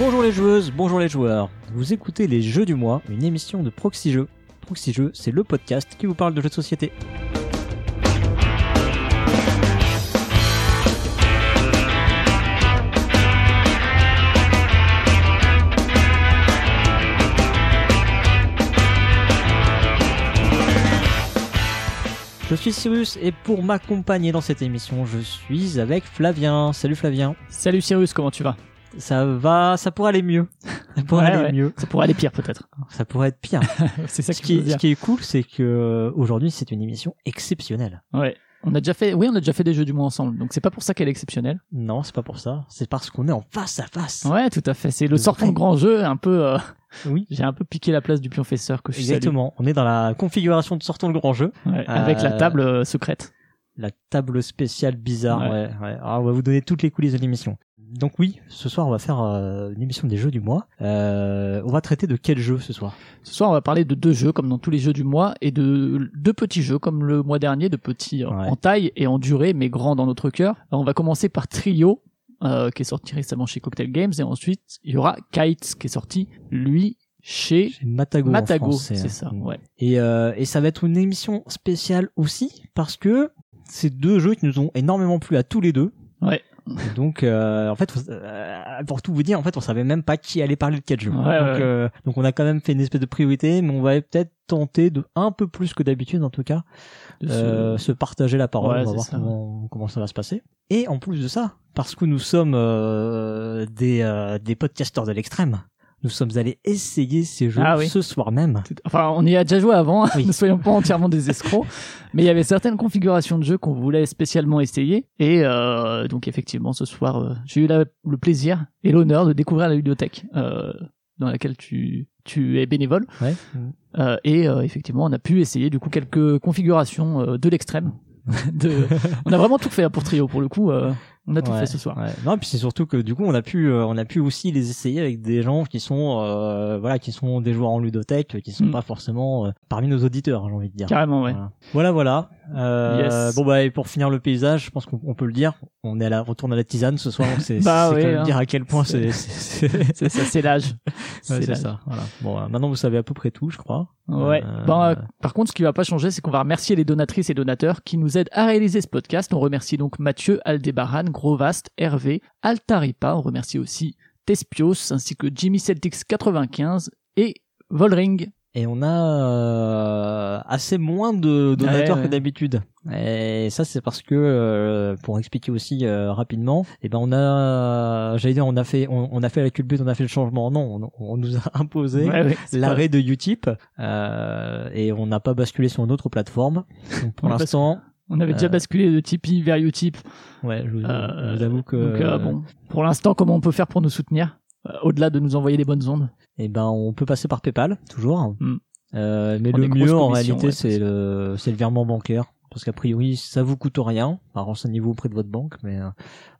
Bonjour les joueuses, bonjour les joueurs. Vous écoutez les Jeux du mois, une émission de Proxy Jeux. Proxy c'est le podcast qui vous parle de jeux de société. Je suis Cyrus et pour m'accompagner dans cette émission, je suis avec Flavien. Salut Flavien. Salut Cyrus, comment tu vas? Ça va, ça pourrait aller mieux. Ça pourrait Ouais, aller ouais. mieux. Ça pourrait aller pire peut-être. Ça pourrait être pire. c'est ça ce, qui est, ce qui est cool, c'est que euh, aujourd'hui c'est une émission exceptionnelle. Ouais. On a déjà fait, oui, on a déjà fait des jeux du mois ensemble, donc c'est pas pour ça qu'elle est exceptionnelle. Non, c'est pas pour ça. C'est parce qu'on est en face à face. Ouais, tout à fait. C'est le sortant de grand jeu, un peu. euh, Oui. J'ai un peu piqué la place du pionfesseur que je salue. Exactement. On est dans la configuration de sortons le grand jeu, Ouais, Avec la Euh, table euh, secrète. la table spéciale bizarre. Ouais. Ouais. ouais. Alors, on va vous donner toutes les coulisses de l'émission. Donc oui, ce soir on va faire euh, une émission des jeux du mois. Euh, on va traiter de quel jeu ce soir? Ce soir, on va parler de deux jeux, comme dans tous les jeux du mois, et de deux petits jeux, comme le mois dernier, de petits Ouais. en taille et en durée, mais grands dans notre cœur. Alors, on va commencer par Trio, euh, qui est sorti récemment chez Cocktail Games, et ensuite, il y aura Kites, qui est sorti, lui, chez C'est Matago. Matago, français, c'est hein. ça, ouais. Et, euh, et ça va être une émission spéciale aussi parce que c'est deux jeux qui nous ont énormément plu à tous les deux. Ouais. Donc euh, en fait, euh, pour tout vous dire, en fait, on savait même pas qui allait parler de quel jeu. Ouais, donc, ouais, ouais. euh, donc on a quand même fait une espèce de priorité, mais on va peut-être tenter de un peu plus que d'habitude, en tout cas, euh, se partager la parole. Ouais, on va voir ça. comment, comment ça va se passer. Et en plus de ça, parce que nous sommes euh, des euh, des podcasteurs de l'extrême, nous sommes allés essayer ces jeux Ah oui. ce soir même. Enfin, on y a déjà joué avant, Oui. ne soyons pas entièrement des escrocs, mais il y avait certaines configurations de jeu qu'on voulait spécialement essayer, et euh, donc effectivement ce soir, euh, j'ai eu la- le plaisir et l'honneur de découvrir la bibliothèque euh, dans laquelle tu, tu es bénévole, Ouais. euh, et euh, effectivement on a pu essayer du coup quelques configurations de l'extrême. de... On a vraiment tout fait hein, pour Trio, pour le coup, on a tout Ouais, fait ce soir. ouais. Non, puis c'est surtout que du coup, on a pu, euh, on a pu aussi les essayer avec des gens qui sont, euh, voilà, qui sont des joueurs en ludothèque, qui sont Mm. pas forcément euh, parmi nos auditeurs, j'ai envie de dire. Carrément, ouais. Voilà, voilà. Euh, Yes. Bon bah, et pour finir le paysage, je pense qu'on on peut le dire. On est à la retourne à la tisane ce soir. donc C'est Bah c'est oui, quand même hein. dire à quel point c'est. c'est- c'est- C'est ça, c'est l'âge. Ouais, C'est ça. Voilà. Bon, maintenant vous savez à peu près tout, je crois. Ouais. Bon, euh, par contre, ce qui va pas changer, c'est qu'on va remercier les donatrices et donateurs qui nous aident à réaliser ce podcast. On remercie donc Mathieu, Aldébaran, Grovast, Hervé, Altaripa. On remercie aussi Tespios ainsi que Jimmy Celtics 95 et Volring. Et on a euh, assez moins de donateurs Ouais, que d'habitude. Et ça c'est parce que euh, pour expliquer aussi euh, rapidement, et ben on a j'allais dire on a fait on, on a fait la culbute, on a fait le changement. Non, on, on nous a imposé Ouais, l'arrêt de Utip euh, et on n'a pas basculé sur une autre plateforme. Donc pour l'instant, On avait déjà Euh, basculé de Tipeee vers Utip. ouais, je, vous- Euh, je vous avoue que Donc, euh, bon, pour l'instant, comment on peut faire pour nous soutenir Au-delà de nous envoyer des bonnes ondes? Eh ben, on peut passer par PayPal, toujours. Mm. Euh, mais le mieux, en réalité, ouais, c'est le, c'est le virement bancaire. Parce qu'a priori, ça vous coûte rien. Alors, renseignez-vous auprès de votre banque, mais euh,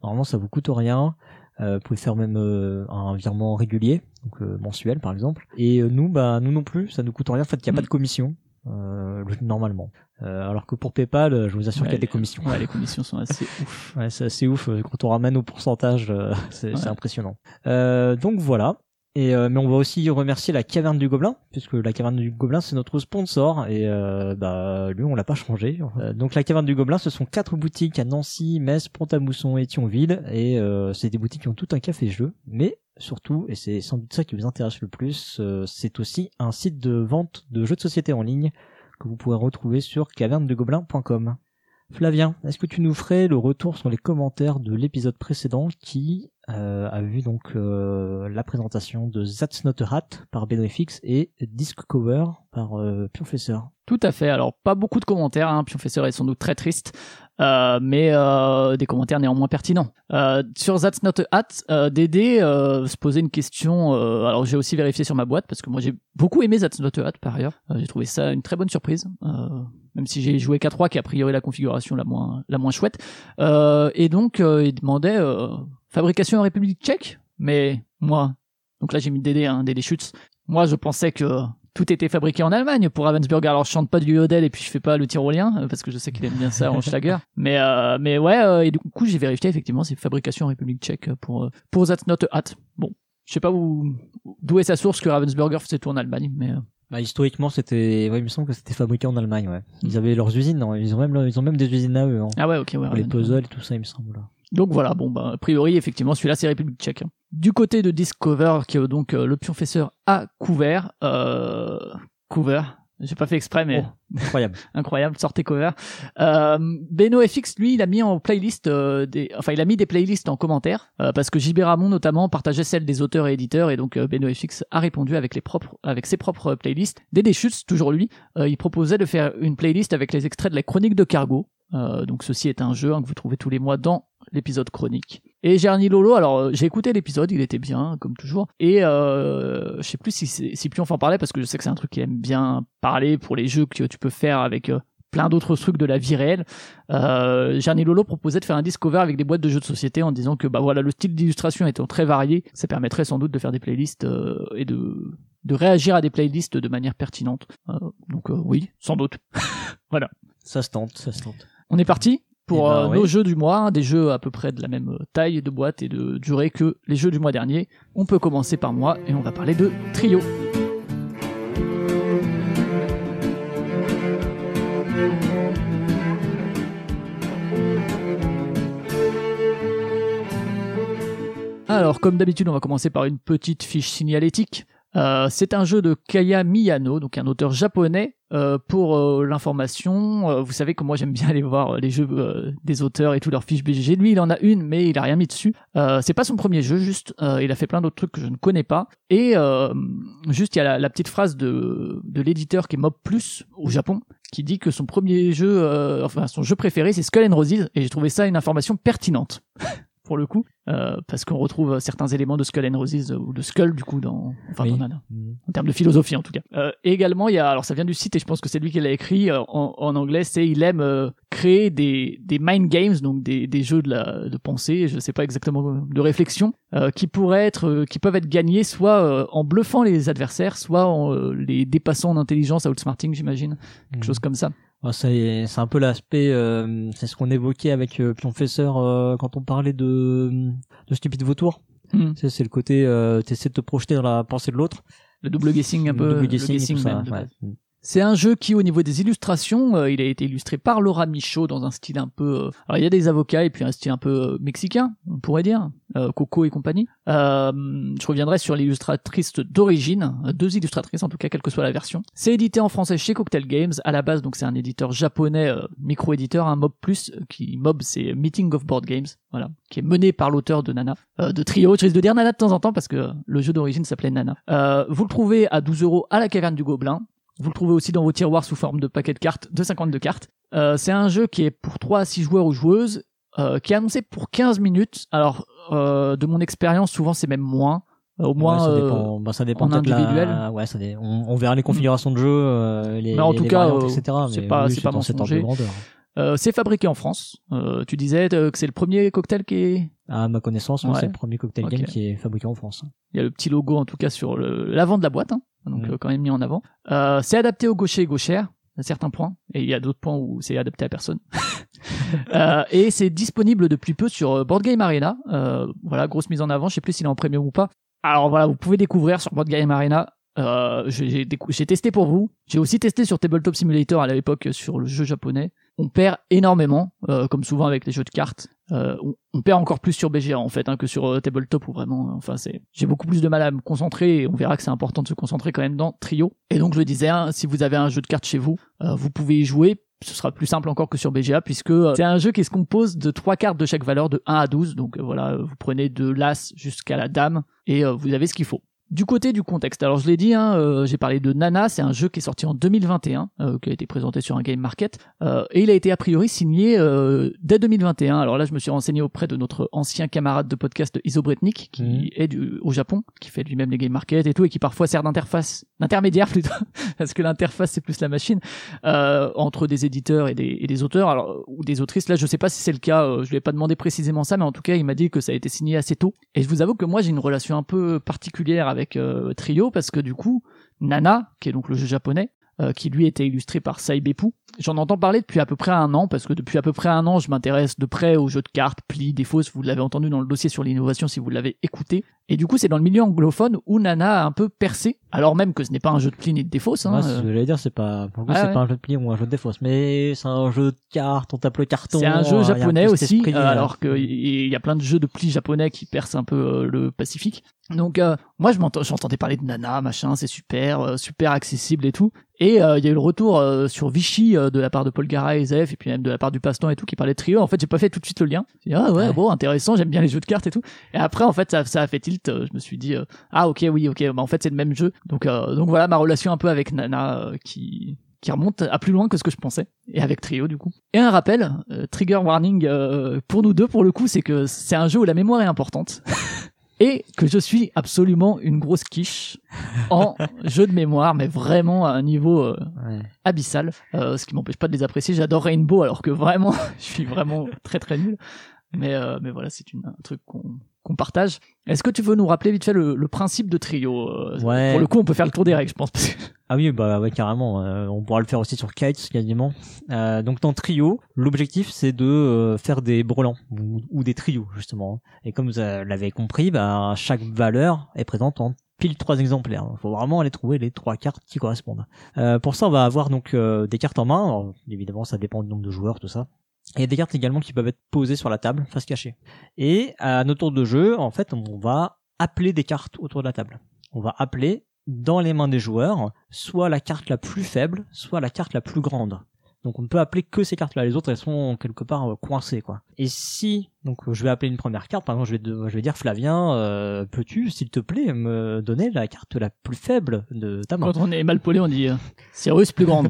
normalement, ça vous coûte rien. Euh, vous pouvez faire même euh, un virement régulier, donc euh, mensuel, par exemple. Et euh, nous, bah, nous non plus, ça nous coûte rien. En fait, il n'y a Mm. pas de commission, euh, normalement. Euh, alors que pour PayPal, euh, je vous assure qu'il y a des commissions. Ouais, les commissions sont assez ouf. Ouais, c'est assez ouf euh, quand on ramène au pourcentage, euh, c'est Ouais. impressionnant. Euh, donc voilà. Et euh, mais on va aussi remercier la Caverne du Gobelin, puisque la Caverne du Gobelin c'est notre sponsor et euh, bah lui on l'a pas changé. Donc la Caverne du Gobelin, ce sont quatre boutiques à Nancy, Metz, Pont-à-Mousson et Thionville, et euh, c'est des boutiques qui ont tout un café-jeu, mais surtout, et c'est sans doute ça qui vous intéresse le plus, euh, c'est aussi un site de vente de jeux de société en ligne que vous pourrez retrouver sur cavernedegobelin.com. Flavien, est-ce que tu nous ferais le retour sur les commentaires de l'épisode précédent qui euh, a vu donc euh, la présentation de That's Not a Hat par BenoFX et Disc Cover par euh, Pionfesseur? Tout à fait. Alors, pas beaucoup de commentaires. Hein. Pionfesseur est sans doute très triste, mais euh, des commentaires néanmoins pertinents. Euh, sur That's Not a Hat, euh, Dédé euh, se posait une question. euh, alors, j'ai aussi vérifié sur ma boîte parce que moi, j'ai beaucoup aimé That's Not a Hat par ailleurs. Euh, j'ai trouvé ça une très bonne surprise. Euh, même si j'ai joué K3 qui est a priori la configuration la moins la moins chouette Euh, et donc euh, il demandait euh, fabrication en République tchèque mais moi donc là j'ai mis Dédé hein, Dédé Schutz moi je pensais que tout était fabriqué en Allemagne pour Ravensburger. Alors je chante pas du Yodel et puis je fais pas le tyrolien euh, parce que je sais qu'il aime bien ça en Schlager. Mais euh, mais ouais euh, et du coup j'ai vérifié effectivement c'est fabrication en République Tchèque pour pour That's Not a Hat. Bon Je sais pas où d'où est sa source que Ravensburger faisait tout en Allemagne, mais Bah, historiquement, c'était, ouais, il me semble que c'était fabriqué en Allemagne, ouais. Ils avaient leurs usines, non Ils ont même, ils ont même des usines à eux, hein. ah ouais, ok, ouais. Pour les puzzles et tout ça, il me semble. Donc voilà, bon bah a priori effectivement celui-là c'est République tchèque. hein. Du côté de Discover qui est donc euh, le pionfesseur à couvert, euh, couvert, j'ai pas fait exprès mais Oh. Incroyable. incroyable, sortez cover. Euh, Beno FX lui il a mis en playlist euh, des, enfin il a mis des playlists en commentaire euh, parce que JB Ramon notamment partageait celles des auteurs et éditeurs et donc euh, Beno FX a répondu avec les propres, avec ses propres playlists. Dédé Schutz, toujours lui, euh, il proposait de faire une playlist avec les extraits de la chronique de Cargo. Euh, donc ceci est un jeu hein, que vous trouvez tous les mois dans l'épisode chronique. Et Gerny Lolo, alors euh, j'ai écouté l'épisode, il était bien comme toujours. Et euh, je sais plus si si Pion en parlait parce que je sais que c'est un truc qu'il aime bien parler pour les jeux que tu peux faire avec euh, plein d'autres trucs de la vie réelle. Euh, Lolo proposait de faire un discover avec des boîtes de jeux de société en disant que bah voilà le style d'illustration étant très varié, ça permettrait sans doute de faire des playlists euh, et de de réagir à des playlists de manière pertinente. Euh, donc euh, oui, sans doute. Ça se tente, ça se tente. On est parti? Pour Eh ben, euh, nos jeux du mois, hein, des jeux à peu près de la même taille de boîte et de durée que les jeux du mois dernier. On peut commencer par moi et on va parler de Trio. Alors, comme d'habitude, on va commencer par une petite fiche signalétique. Euh, c'est un jeu de Kaya Miyano, donc un auteur japonais. Euh, pour euh, l'information, euh, vous savez que moi j'aime bien aller voir euh, les jeux des auteurs et toutes leurs fiches BGG. Lui, il en a une, mais il a rien mis dessus. C'est pas son premier jeu, juste. il a fait plein d'autres trucs que je ne connais pas. Et juste, il y a la, la petite phrase de, de l'éditeur qui est Mob Plus au Japon, qui dit que son premier jeu, enfin son jeu préféré, c'est Skull and Roses. Et j'ai trouvé ça une information pertinente. pour le coup, euh, parce qu'on retrouve certains éléments de Skull and Roses euh, ou de Skull du coup dans, enfin Oui. dans Mhm. en termes de philosophie en tout cas. Euh, et également, il y a, alors ça vient du site et je pense que c'est lui qui l'a écrit euh, en, en anglais, c'est il aime euh, créer des, des mind games, donc des, des jeux de, la, de pensée, je sais pas exactement, de réflexion, euh, qui pourraient être, euh, qui peuvent être gagnés soit euh, en bluffant les adversaires, soit en euh, les dépassant en intelligence, outsmarting j'imagine, quelque Mhm. chose comme ça. C'est c'est un peu l'aspect, euh, c'est ce qu'on évoquait avec euh, Pionfesseur euh, quand on parlait de de stupide vautour. Tu sais, c'est le côté, euh, t'essaies de te projeter dans la pensée de l'autre. Le double guessing un Le peu, double le guessing et guessing tout ça, ouais. C'est un jeu qui, au niveau des illustrations, euh, il a été illustré par Laura Michaud dans un style un peu. euh, alors il y a des avocats et puis un style un peu euh, mexicain, on pourrait dire, Coco et compagnie. Je reviendrai sur l'illustratrice d'origine, deux illustratrices en tout cas, quelle que soit la version. C'est édité en français chez Cocktail Games. À la base, donc c'est un éditeur japonais, micro-éditeur, un Mob Plus, qui Mob c'est Meeting of Board Games, voilà, qui est mené par l'auteur de Nana, de Trio. Je risque de dire Nana de temps en temps parce que le jeu d'origine s'appelait Nana. Vous le trouvez à 12 euros à la caverne du Gobelin. Vous le trouvez aussi dans vos tiroirs sous forme de paquet de cartes, de 52 cartes. Euh, c'est un jeu qui est pour 3 à 6 joueurs ou joueuses, euh, qui est annoncé pour 15 minutes. Alors, euh, de mon expérience, moins c'est même moins. Euh, au moins, Ouais, ça euh, dépend, bah, ça dépend en peut-être la- individuel. Ouais, ça dé- on, on verra les configurations de jeu, euh, les, Mais en les tout cas, variantes, euh, etc. c'est pas- oui, c'est pas mensonger. grandeur. euh, c'est fabriqué en France. Euh, tu disais euh, que c'est le premier cocktail qui est... À ma connaissance, ouais, c'est le premier cocktail game qui est fabriqué en France. Il y a le petit logo en tout cas sur le- l'avant de la boîte, hein, donc Mm. euh, quand même mis en avant. Euh, c'est adapté aux gauchers et gauchères à certains points, et il y a d'autres points où c'est adapté à personne. Euh, et c'est disponible depuis peu sur euh, Board Game Arena. Euh, voilà, grosse mise en avant. Je sais plus s'il est en premium ou pas. Alors voilà, vous pouvez découvrir sur Board Game Arena. Euh, j'ai testé pour vous. J'ai aussi testé sur Tabletop Simulator à l'époque sur le jeu japonais. On perd énormément, euh, comme souvent avec les jeux de cartes. Euh, on, perd encore plus sur BGA en fait hein, que sur euh, Tabletop où vraiment, enfin c'est, j'ai beaucoup plus de mal à me concentrer. Et on verra que c'est important de se concentrer quand même dans Trio. Et donc je disais, hein, si vous avez un jeu de cartes chez vous, vous pouvez y jouer. Ce sera plus simple encore que sur BGA puisque c'est un jeu qui se compose de trois cartes de chaque valeur de 1 à 12. Donc voilà, vous prenez de l'as jusqu'à la dame et vous avez ce qu'il faut. Du côté du contexte, alors je l'ai dit, hein, euh, j'ai parlé de Nana, c'est un jeu qui est sorti en 2021, euh, qui a été présenté sur un Game Market, euh, et il a été a priori signé euh, dès 2021. Alors là, je me suis renseigné auprès de notre ancien camarade de podcast Iso Bretnik, qui Mhm. est du, au Japon, qui fait lui-même les Game Market et tout, et qui parfois sert d'interface, d'intermédiaire plutôt, parce que l'interface c'est plus la machine, euh, entre des éditeurs et des, et des auteurs, alors ou des autrices. Là, je sais pas si c'est le cas, euh, je lui ai pas demandé précisément ça, mais en tout cas, il m'a dit que ça a été signé assez tôt. Et je vous avoue que moi, j'ai une relation un peu particulière avec euh, Trio parce que du coup, Nana, qui est donc le jeu japonais, euh, qui lui était illustré par Saibepu, J'en entends parler depuis à peu près un an, parce que depuis à peu près un an, je m'intéresse de près aux jeux de cartes, plis, défauts, vous l'avez entendu dans le dossier sur l'innovation si vous l'avez écouté. Et du coup, c'est dans le milieu anglophone où Nana a un peu percé, alors même que ce n'est pas un jeu de pli ni de défauts. Hein, Moi, que j'allais dire, c'est pas, pour le Ah c'est ouais. pas un jeu de pli ou un jeu de défausse, mais c'est un jeu de cartes, on tape le carton. C'est un euh, jeu japonais aussi, esprit, euh, euh, alors qu'il y a plein de jeux de plis japonais qui percent un peu euh, le Pacifique. Donc euh, moi, je j'entendais parler de Nana, machin, c'est super, euh, super accessible et tout. Et euh, il y a eu le retour euh, sur Vichy euh, de la part de Paul Garay et Zef, et puis même de la part du Paston et tout, qui parlait de trio. En fait, j'ai pas fait tout de suite le lien. J'ai dit, ah ouais, Ouais. bon, intéressant, j'aime bien les jeux de cartes et tout. Et après, en fait, ça, ça a fait tilt. euh, Je me suis dit, euh, ah ok, oui, ok, bah, en fait, c'est le même jeu. Donc, euh, donc voilà ma relation un peu avec Nana euh, qui qui remonte à plus loin que ce que je pensais et avec Trio du coup. Et un rappel, euh, trigger warning euh, pour nous deux pour le coup, c'est que c'est un jeu où la mémoire est importante. Et que je suis absolument une grosse quiche en jeu de mémoire, mais vraiment à un niveau euh, ouais. abyssal, euh, ce qui m'empêche pas de les apprécier. J'adore Rainbow, alors que vraiment, je suis vraiment très très nul. Mais, euh, mais voilà, c'est une- un truc qu'on qu'on partage. Est-ce que tu veux nous rappeler vite fait le, le principe de trio euh, Ouais. Pour le coup, on peut faire le tour des règles, je pense. Ah oui, bah ouais, carrément. euh, on pourra le faire aussi sur Kites, quasiment. Euh, donc dans Trio, l'objectif c'est de euh, faire des brelans ou, ou des trios justement. Et comme vous euh, l'avez compris, bah chaque valeur est présente en pile trois exemplaires. Il faut vraiment aller trouver les trois cartes qui correspondent. Euh, pour ça, on va avoir donc euh, des cartes en main. Alors, évidemment, ça dépend du nombre de joueurs, tout ça. Et des cartes également qui peuvent être posées sur la table, face cachée. Et à notre tour de jeu, en fait, on va appeler des cartes autour de la table. On va appeler dans les mains des joueurs soit la carte la plus faible, soit la carte la plus grande. Donc on ne peut appeler que ces cartes-là. Les autres, elles sont quelque part euh, coincées, quoi. Et si, donc je vais appeler une première carte, par exemple, je vais, de- je vais dire Flavien, euh, peux-tu, s'il te plaît, me donner la carte la plus faible de ta main? Quand on est mal polé, on dit euh, Cyrus plus grande.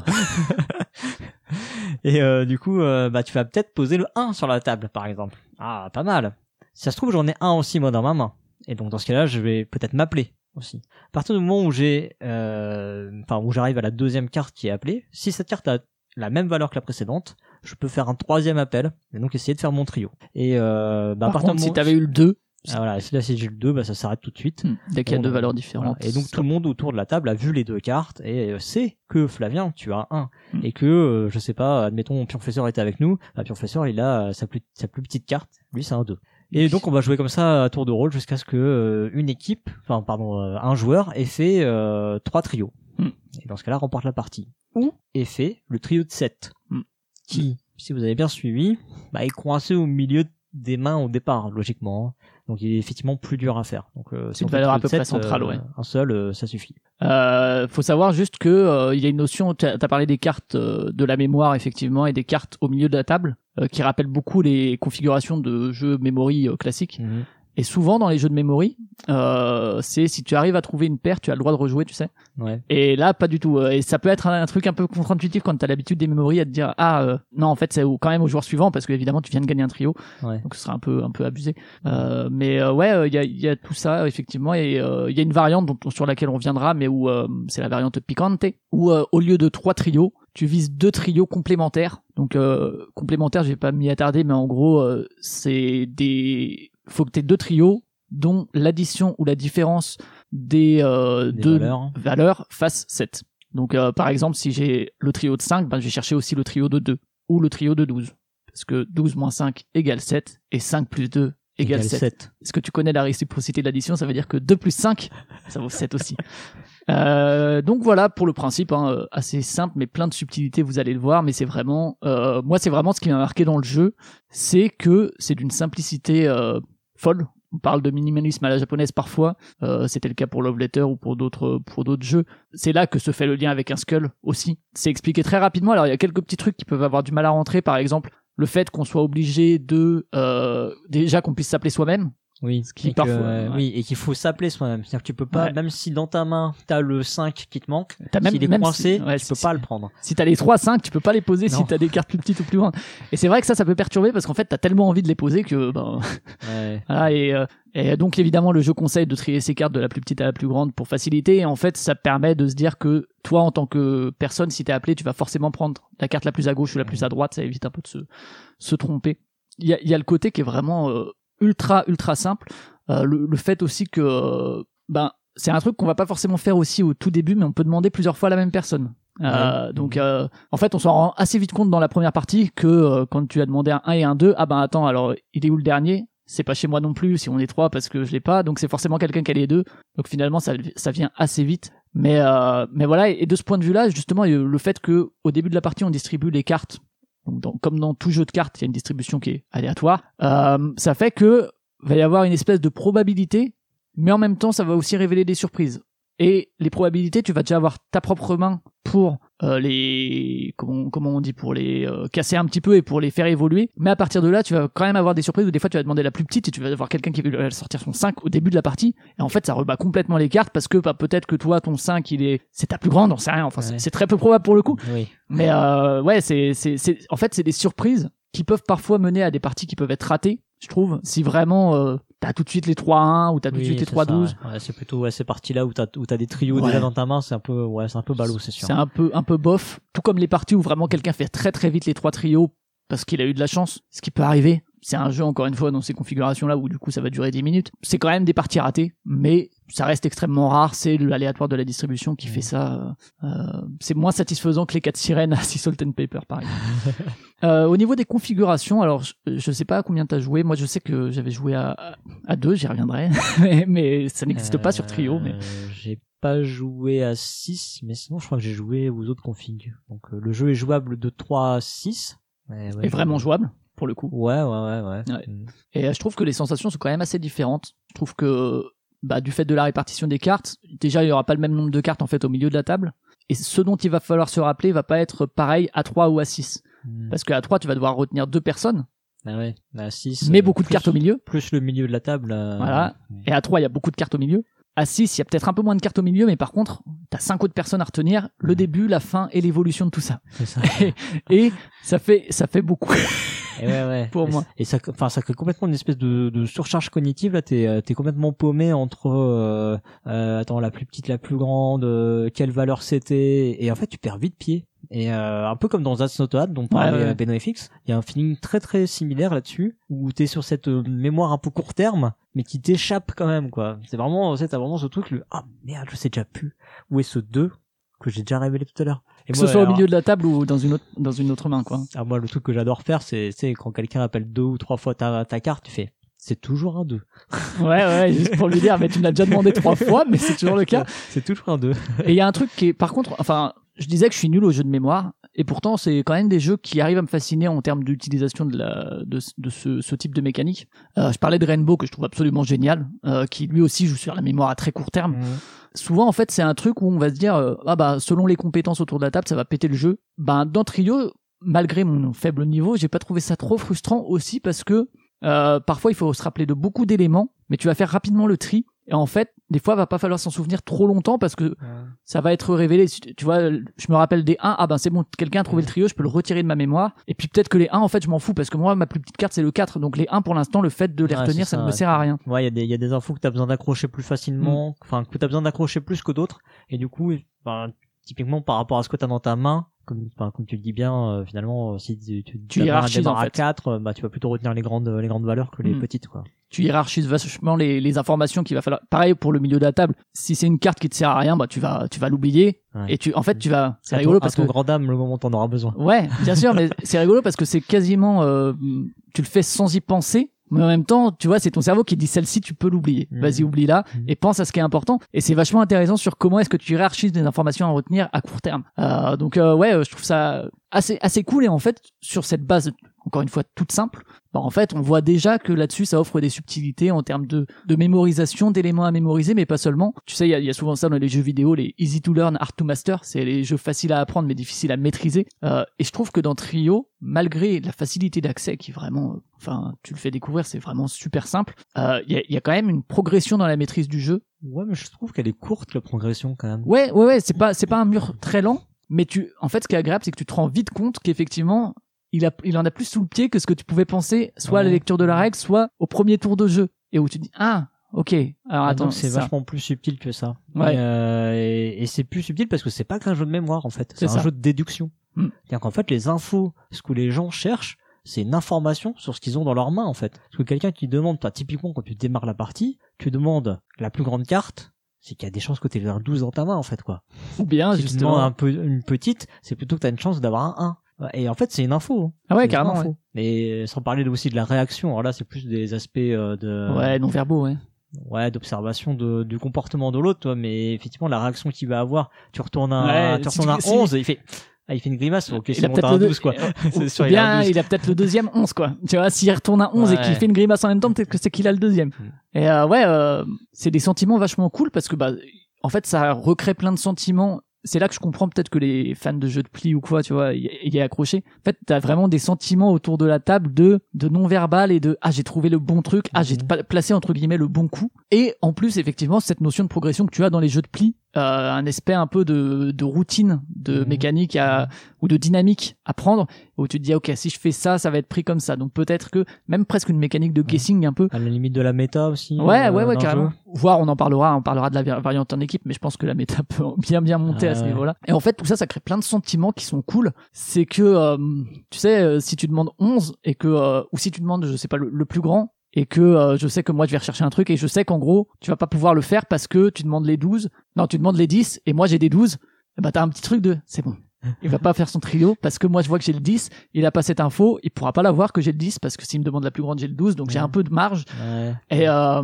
Et euh, du coup, euh, bah tu vas peut-être poser le 1 sur la table, par exemple. Ah, pas mal. Si ça se trouve, j'en ai un aussi moi dans ma main. Et donc dans ce cas-là, je vais peut-être m'appeler aussi. À partir du moment où j'ai, euh, enfin où j'arrive à la deuxième carte qui est appelée, si cette carte a la même valeur que la précédente, je peux faire un troisième appel et donc essayer de faire mon trio. Et euh, bah, Par contre, du si t'avais eu le 2, ah, voilà, si là si j'ai le 2, bah ça s'arrête tout de suite. hmm, dès qu'il y a deux valeurs Voilà. différentes. Et donc tout le monde autour de la table a vu les deux cartes et euh, sait que Flavien, tu as un Mm. et que euh, je sais pas, admettons professeur était avec nous, bah, professeur il a euh, sa plus sa plus petite carte, lui c'est un 2. Et donc on va jouer comme ça à tour de rôle jusqu'à ce que euh, une équipe, enfin pardon, euh, un joueur ait fait euh, trois trios. Mm. Et dans ce cas-là remporte la partie. Ou ait fait le trio de 7 Mm. qui, si vous avez bien suivi, bah, est coincé au milieu des mains au départ logiquement. Donc il est effectivement plus dur à faire. Donc euh, si une valeur à peu près sept, euh, centrale, ouais. Un seul, euh, ça suffit. Euh, faut savoir juste que euh, il y a une notion. T'as as parlé des cartes euh, de la mémoire effectivement et des cartes au milieu de la table euh, qui rappellent beaucoup les configurations de jeux memory euh, classiques. Et souvent dans les jeux de memory, euh, c'est si tu arrives à trouver une paire, tu as le droit de rejouer, tu sais. Ouais. Et là, pas du tout. Euh, Et ça peut être un, un truc un peu contre-intuitif quand t'as l'habitude des memory à te dire ah euh, non en fait c'est quand même au joueur suivant parce que évidemment tu viens de gagner un trio, Ouais. donc ce serait un peu un peu abusé. Euh, mais euh, ouais, il y, a, y a tout ça effectivement et il y a une variante dont, sur laquelle on viendra, mais où euh, c'est la variante picante où euh, au lieu de trois trios, tu vises deux trios complémentaires. Donc euh, complémentaires, j'ai pas m'y attarder, mais en gros euh, c'est des faut que t'aies deux trios dont l'addition ou la différence des, euh, Des deux valeurs. valeurs fasse 7. Donc euh, par exemple, si j'ai le trio de 5, ben, je vais chercher aussi le trio de 2 ou le trio de 12. Parce que 12 moins 5 égale 7 et 5 plus 2 égale 7. 7. Est-ce que tu connais la réciprocité de l'addition? Ça veut dire que 2 plus 5, ça vaut 7 aussi. Euh, donc voilà pour le principe, hein, euh, assez simple mais plein de subtilités, vous allez le voir. Mais c'est vraiment, euh, moi c'est vraiment ce qui m'a marqué dans le jeu, c'est que c'est d'une simplicité euh, folle. On parle de minimalisme à la japonaise parfois, euh, c'était le cas pour Love Letter ou pour d'autres pour d'autres jeux. C'est là que se fait le lien avec un skull aussi. C'est expliqué très rapidement. Alors il y a quelques petits trucs qui peuvent avoir du mal à rentrer, par exemple le fait qu'on soit obligé de euh, déjà qu'on puisse s'appeler soi-même. Oui. Ce qui et que, parfois, euh, ouais. Oui, et qu'il faut s'appeler soi-même. C'est-à-dire que tu peux pas, Ouais. même si dans ta main t'as le 5 qui te manque, T'as même- s'il est même coincé, si- ouais, tu peux si- pas le prendre. Si t'as les 3 5, tu peux pas les poser si t'as des cartes plus petites ou plus grandes. Et c'est vrai que ça ça peut perturber parce qu'en fait t'as tellement envie de les poser que ben. Voilà, et, euh, et donc évidemment le jeu conseille de trier ses cartes de la plus petite à la plus grande pour faciliter. Et en fait, ça permet de se dire que toi, en tant que personne, si t'es appelé, tu vas forcément prendre la carte la plus à gauche ou la plus à droite. Ça évite un peu de se, se tromper. Il y a, y a le côté qui est vraiment euh, ultra ultra simple. Euh, le, le fait aussi que ben c'est un truc qu'on va pas forcément faire aussi au tout début, mais on peut demander plusieurs fois à la même personne. Euh, donc euh, en fait on s'en rend assez vite compte dans la première partie que euh, quand tu as demandé un 1 et un 2 ah ben attends alors il est où le dernier? C'est pas chez moi non plus si on est trois parce que je l'ai pas. Donc c'est forcément quelqu'un qui a les deux. Donc finalement ça, ça vient assez vite. Mais euh, mais voilà et de ce point de vue là justement le fait que au début de la partie on distribue les cartes donc comme dans tout jeu de cartes il y a une distribution qui est aléatoire. Euh, ça fait que va y avoir une espèce de probabilité mais en même temps ça va aussi révéler des surprises et les probabilités, tu vas déjà avoir ta propre main pour euh, les comment comment on dit pour les euh, casser un petit peu et pour les faire évoluer. Mais à partir de là, tu vas quand même avoir des surprises où des fois tu vas demander la plus petite et tu vas avoir quelqu'un qui va sortir son 5 au début de la partie et en fait ça rebat complètement les cartes parce que bah, peut-être que toi ton 5 il est c'est ta plus grande, on sait rien. Enfin c'est très peu probable pour le coup. Oui. Mais euh, ouais, c'est c'est c'est en fait c'est des surprises qui peuvent parfois mener à des parties qui peuvent être ratées, je trouve, si vraiment euh, t'as tout de suite les 3-1 ou t'as tout de suite les 3-12. Ouais. c'est plutôt ouais, ces parties-là où t'as où t'as des trios déjà dans ta main, c'est un peu ouais, c'est un peu ballot, c'est sûr. C'est un peu un peu bof, tout comme les parties où vraiment quelqu'un fait très très vite les trois trios parce qu'il a eu de la chance, ce qui peut arriver. C'est un jeu encore une fois dans ces configurations là où du coup ça va durer 10 minutes. C'est quand même des parties ratées, mais ça reste extrêmement rare, c'est l'aléatoire de la distribution qui fait ça. Euh, c'est moins satisfaisant que les 4 sirènes à Salt and Paper par exemple. euh, au niveau des configurations, alors je, je sais pas à combien t'as joué, moi je sais que j'avais joué à, à deux, j'y reviendrai, mais, mais, ça n'existe pas sur Trio. Mais... Euh, j'ai pas joué à 6, mais sinon je crois que j'ai joué aux autres configs. Donc euh, le jeu est jouable de 3 à 6. Ouais, ouais, et vraiment jouable pour le coup. Ouais, ouais, ouais, ouais. ouais. Mm. Et euh, je trouve que les sensations sont quand même assez différentes. Je trouve que bah, du fait de la répartition des cartes, déjà il y aura pas le même nombre de cartes en fait au milieu de la table. Et ce dont il va falloir se rappeler va pas être pareil à 3 ou à 6. Mm. Parce qu'à 3 tu vas devoir retenir deux personnes. Ah ouais, à 6. Mais beaucoup de cartes au milieu. Plus le milieu de la table. Euh... Voilà. Et à 3 il y a beaucoup de cartes au milieu. À 6, il y a peut-être un peu moins de cartes au milieu, mais par contre, t'as 5 autres personnes à retenir, le début, la fin et l'évolution de tout ça. ça. Et, et, ça fait, ça fait beaucoup. Et ouais, ouais. Pour moi. Et ça, enfin, ça crée complètement une espèce de, de surcharge cognitive. Là, t'es, t'es complètement paumé entre, euh, euh, attends, la plus petite, la plus grande, euh, quelle valeur c'était. Et en fait, tu perds vite pied. Et euh, un peu comme dans That's Not Hard, dont parlait Ouais, ouais. Beno FX, il y a un feeling très très similaire là-dessus, où t'es sur cette euh, mémoire un peu court terme, mais qui t'échappe quand même, quoi. C'est vraiment, c'est t'as vraiment ce truc, le ah merde, je sais déjà plus où est ce 2 que j'ai déjà révélé tout à l'heure. Que moi, ce soit alors- au milieu de la table ou dans une autre, dans une autre main, quoi. ah, moi, le truc que j'adore faire, c'est, c'est quand quelqu'un appelle deux ou trois fois ta, ta carte, tu fais, c'est toujours un 2. Ouais, ouais, juste pour lui dire, mais tu me l'as déjà demandé trois fois, mais c'est toujours le cas. C'est toujours un 2. Et il y a un truc qui est, par contre, enfin, je disais que je suis nul au jeu de mémoire, et pourtant c'est quand même des jeux qui arrivent à me fasciner en termes d'utilisation de, la, de, de ce, ce type de mécanique. Euh, je parlais de Rainbow que je trouve absolument génial, euh, qui lui aussi joue sur la mémoire à très court terme. Souvent en fait c'est un truc où on va se dire euh, ah bah selon les compétences autour de la table ça va péter le jeu. Ben dans Trio malgré mon faible niveau j'ai pas trouvé ça trop frustrant aussi parce que euh, parfois il faut se rappeler de beaucoup d'éléments mais tu vas faire rapidement le tri et en fait des fois va pas falloir s'en souvenir trop longtemps parce que ça va être révélé. Tu vois, je me rappelle des 1, ah ben c'est bon, quelqu'un a trouvé le trio, je peux le retirer de ma mémoire. Et puis peut-être que les 1, en fait, je m'en fous parce que moi, ma plus petite carte, c'est le 4. Donc les 1, pour l'instant, le fait de les Ouais, retenir, ça, ça, ne me sert à rien. Ouais, il y a des, il y a des infos que t'as besoin d'accrocher plus facilement, enfin, que t'as besoin d'accrocher plus que d'autres. Et du coup, ben, typiquement, par rapport à ce que t'as dans ta main, comme, enfin, comme tu le dis bien, euh, finalement, euh, si tu, tu, Tu hiérarchises, en à fait. 4, bah, tu vas plutôt retenir les grandes, les grandes valeurs que les Mm. petites, quoi. Tu hiérarchises vachement les, les informations qu'il va falloir. Pareil pour le milieu de la table. Si c'est une carte qui te sert à rien, bah tu vas, tu vas l'oublier. Ouais. Et tu, en fait, tu vas. C'est rigolo ton- parce que. grand dame, le moment où t'en auras besoin. Ouais, bien sûr, mais c'est rigolo parce que c'est quasiment, euh, tu le fais sans y penser, mais en même temps, tu vois, c'est ton cerveau qui dit celle-ci, tu peux l'oublier. Mhm. Vas-y, oublie-la Mhm. et pense à ce qui est important. Et c'est vachement intéressant sur comment est-ce que tu hiérarchises des informations à retenir à court terme. Euh, donc euh, ouais, euh, je trouve ça assez assez cool et en fait sur cette base encore une fois toute simple, bah, en fait on voit déjà que là-dessus ça offre des subtilités en termes de, de mémorisation d'éléments à mémoriser, mais pas seulement. Tu sais, il y a, y a souvent ça dans les jeux vidéo, les easy to learn, hard to master, c'est les jeux faciles à apprendre mais difficiles à maîtriser. Euh, et je trouve que dans Trio, malgré la facilité d'accès qui est vraiment, euh, enfin tu le fais découvrir, c'est vraiment super simple. euh, Il y, a, y a quand même une progression dans la maîtrise du jeu Ouais, mais je trouve qu'elle est courte, la progression, quand même. Ouais, ouais, ouais, c'est pas, c'est pas un mur très lent, mais tu, en fait, ce qui est agréable, c'est que tu te rends vite compte qu'effectivement, il a, il en a plus sous le pied que ce que tu pouvais penser, soit à la lecture de la règle, soit au premier tour de jeu, et où tu dis, ah, ok, alors Ah, attends, donc c'est vachement plus subtil que ça. Ouais. Et, euh, et, et c'est plus subtil parce que c'est pas qu'un jeu de mémoire en fait, c'est un ça. jeu de déduction. Mm. C'est-à-dire qu'en fait les infos, ce que les gens cherchent, c'est une information sur ce qu'ils ont dans leurs mains en fait. Parce que quelqu'un qui demande, toi typiquement quand tu démarres la partie, tu demandes la plus grande carte, c'est qu'il y a des chances que t'aies un 12 dans ta main en fait quoi. Ou bien si tu justement. demandes un peu une petite, c'est plutôt que t'as une chance d'avoir un 1. Et en fait, c'est une info. hein. Ah ouais, carrément. info. Ouais, Mais sans parler aussi de la réaction. Alors là, c'est plus des aspects euh, de ouais non verbaux, ouais. ouais d'observation de, du comportement de l'autre, toi. Mais effectivement, la réaction qu'il va avoir, tu retournes un, Ouais, tu retournes un tu- si- 11, il fait, ah, il fait une grimace. Ok, il c'est le 12 quoi. C'est il a bien 12. il a peut-être le deuxième 11 quoi. Tu vois, s'il retourne un 11 et qu'il fait une grimace en même temps, peut-être que c'est qu'il a le deuxième. Mm. Et euh, ouais, euh, c'est des sentiments vachement cool parce que bah en fait ça recrée plein de sentiments. C'est là que je comprends peut-être que les fans de jeux de pli ou quoi, tu vois, y est accroché. En fait, t'as vraiment des sentiments autour de la table de de non verbal et de ah j'ai trouvé le bon truc, ah j'ai pa- placé entre guillemets le bon coup. Et en plus effectivement cette notion de progression que tu as dans les jeux de pli, euh, un aspect un peu de de routine, de Mhm. mécanique à ou de dynamique à prendre où tu te dis ok si je fais ça ça va être pris comme ça donc peut-être que même presque une mécanique de guessing un peu À la limite de la méta aussi. ouais euh, ouais ouais carrément jeu. voire on en parlera on parlera de la vari- variante en équipe mais je pense que la méta peut bien bien monter à ce Ouais. niveau là et en fait tout ça ça crée plein de sentiments qui sont cool c'est que euh, tu sais euh, si tu demandes 11 et que euh, ou si tu demandes je sais pas le, le plus grand et que euh, je sais que moi je vais rechercher un truc et je sais qu'en gros tu vas pas pouvoir le faire parce que tu demandes les 12 non tu demandes les 10 et moi j'ai des 12 et bah t'as un petit truc de c'est bon. Il va pas faire son trio parce que moi je vois que j'ai le 10 il a pas cette info. Il pourra pas l'avoir que j'ai le 10 parce que s'il me demande la plus grande j'ai le 12 donc j'ai un peu de marge. Ouais. et euh,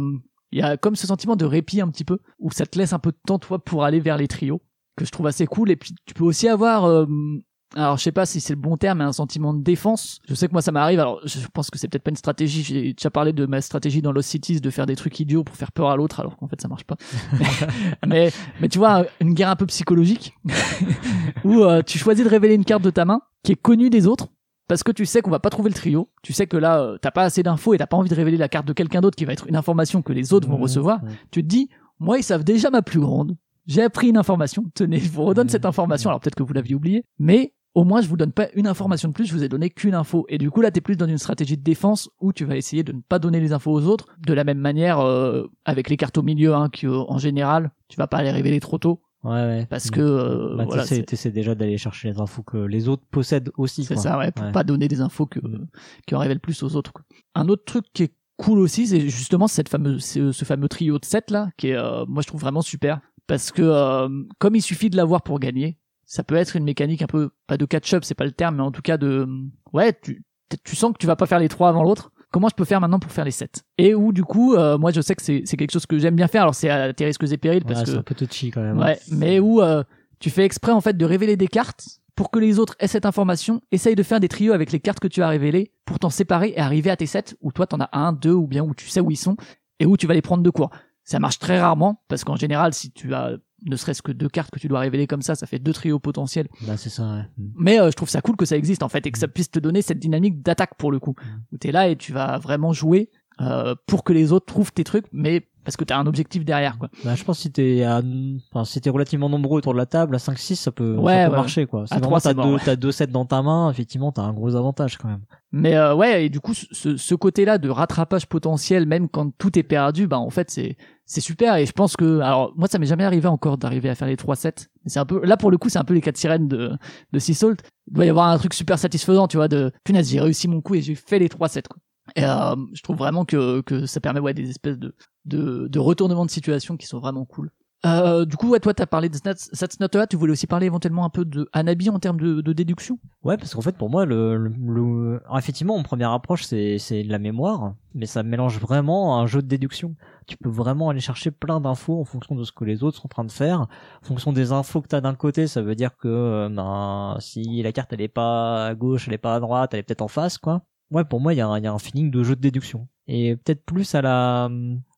il y a comme ce sentiment de répit un petit peu où ça te laisse un peu de temps toi pour aller vers les trios que je trouve assez cool. Et puis tu peux aussi avoir euh, alors je sais pas si c'est le bon terme mais un sentiment de défense je sais que moi ça m'arrive alors je pense que c'est peut-être pas une stratégie j'ai déjà parlé de ma stratégie dans Lost Cities de faire des trucs idiots pour faire peur à l'autre alors qu'en fait ça marche pas mais mais tu vois une guerre un peu psychologique où euh, tu choisis de révéler une carte de ta main qui est connue des autres parce que tu sais qu'on va pas trouver le trio, tu sais que là euh, t'as pas assez d'infos et t'as pas envie de révéler la carte de quelqu'un d'autre qui va être une information que les autres vont Mhm. recevoir. Tu te dis, moi ils savent déjà ma plus grande. J'ai appris une information. Tenez, je vous redonne Mhm. cette information. Alors peut-être que vous l'aviez oublié, mais au moins je vous donne pas une information de plus. Je vous ai donné qu'une info. Et du coup là t'es plus dans une stratégie de défense où tu vas essayer de ne pas donner les infos aux autres. De la même manière euh, avec les cartes au milieu, hein, qui euh, en général tu vas pas les révéler trop tôt Ouais, ouais. parce que euh, Bah, voilà, t'essaies, déjà d'aller chercher les infos que les autres possèdent aussi. C'est ça, ouais, pour Ouais. pas donner des infos que, qui en révèlent plus aux autres. quoi. Un autre truc qui est cool aussi, c'est justement cette fameuse, ce, ce fameux trio de 7 là, qui est, euh, moi je trouve vraiment super. Parce que, euh, comme il suffit de l'avoir pour gagner, ça peut être une mécanique un peu, pas de catch-up, c'est pas le terme, mais en tout cas de, ouais, tu, tu sens que tu vas pas faire les trois avant l'autre. Comment je peux faire maintenant pour faire les 7 Et où du coup, euh, moi je sais que c'est c'est quelque chose que j'aime bien faire, alors c'est à tes risques et périls, parce Ouais, que c'est un peu touchy quand même. hein. Ouais, mais où euh, tu fais exprès en fait de révéler des cartes pour que les autres aient cette information, essaye de faire des trios avec les cartes que tu as révélées pour t'en séparer et arriver à tes sets où toi t'en as un, deux ou bien où tu sais où ils sont et où tu vas les prendre de court. Ça marche très rarement parce qu'en général si tu as ne serait-ce que deux cartes que tu dois révéler comme ça, ça fait deux trios potentiels. Bah, c'est ça, ouais. Mm. Mais euh, je trouve ça cool que ça existe en fait et que ça puisse te donner cette dynamique d'attaque pour le coup. Mm. Où t'es là et tu vas vraiment jouer euh, pour que les autres trouvent tes trucs, mais parce que t'as un objectif derrière quoi. Bah, je pense que si t'es à, enfin, si t'es relativement nombreux autour de la table, à 5-6, ça peut, Ouais, ça peut ouais. marcher, quoi. Si À vraiment trois, t'as deux, ouais. t'as deux sets dans ta main, effectivement, t'as un gros avantage, quand même. Mais euh, ouais, et du coup, ce, ce côté-là de rattrapage potentiel, même quand tout est perdu, bah en fait c'est c'est super. Et je pense que, alors moi, ça m'est jamais arrivé encore d'arriver à faire les 3 sets. Mais c'est un peu, là pour le coup, c'est un peu les quatre sirènes de de Sea Salt. Il doit y avoir un truc super satisfaisant, tu vois, de punaise, j'ai réussi mon coup et j'ai fait les 3 sets. Quoi. Et euh, je trouve vraiment que que ça permet ouais des espèces de de, de retournements de situation qui sont vraiment cool. Euh, du coup, ouais, toi, t'as parlé de Sats Not A, tu voulais aussi parler éventuellement un peu de Hanabi en termes de, de déduction? Ouais, parce qu'en fait, pour moi, le, le, le- alors, effectivement, mon première approche, c'est, de la mémoire, mais ça mélange vraiment un jeu de déduction. Tu peux vraiment aller chercher plein d'infos en fonction de ce que les autres sont en train de faire. En fonction des infos que t'as d'un côté, ça veut dire que, euh, ben, si la carte, elle est pas à gauche, elle est pas à droite, elle est peut-être en face, quoi. Ouais, pour moi, il y, a un- feeling de jeu de déduction. Et peut-être plus à la,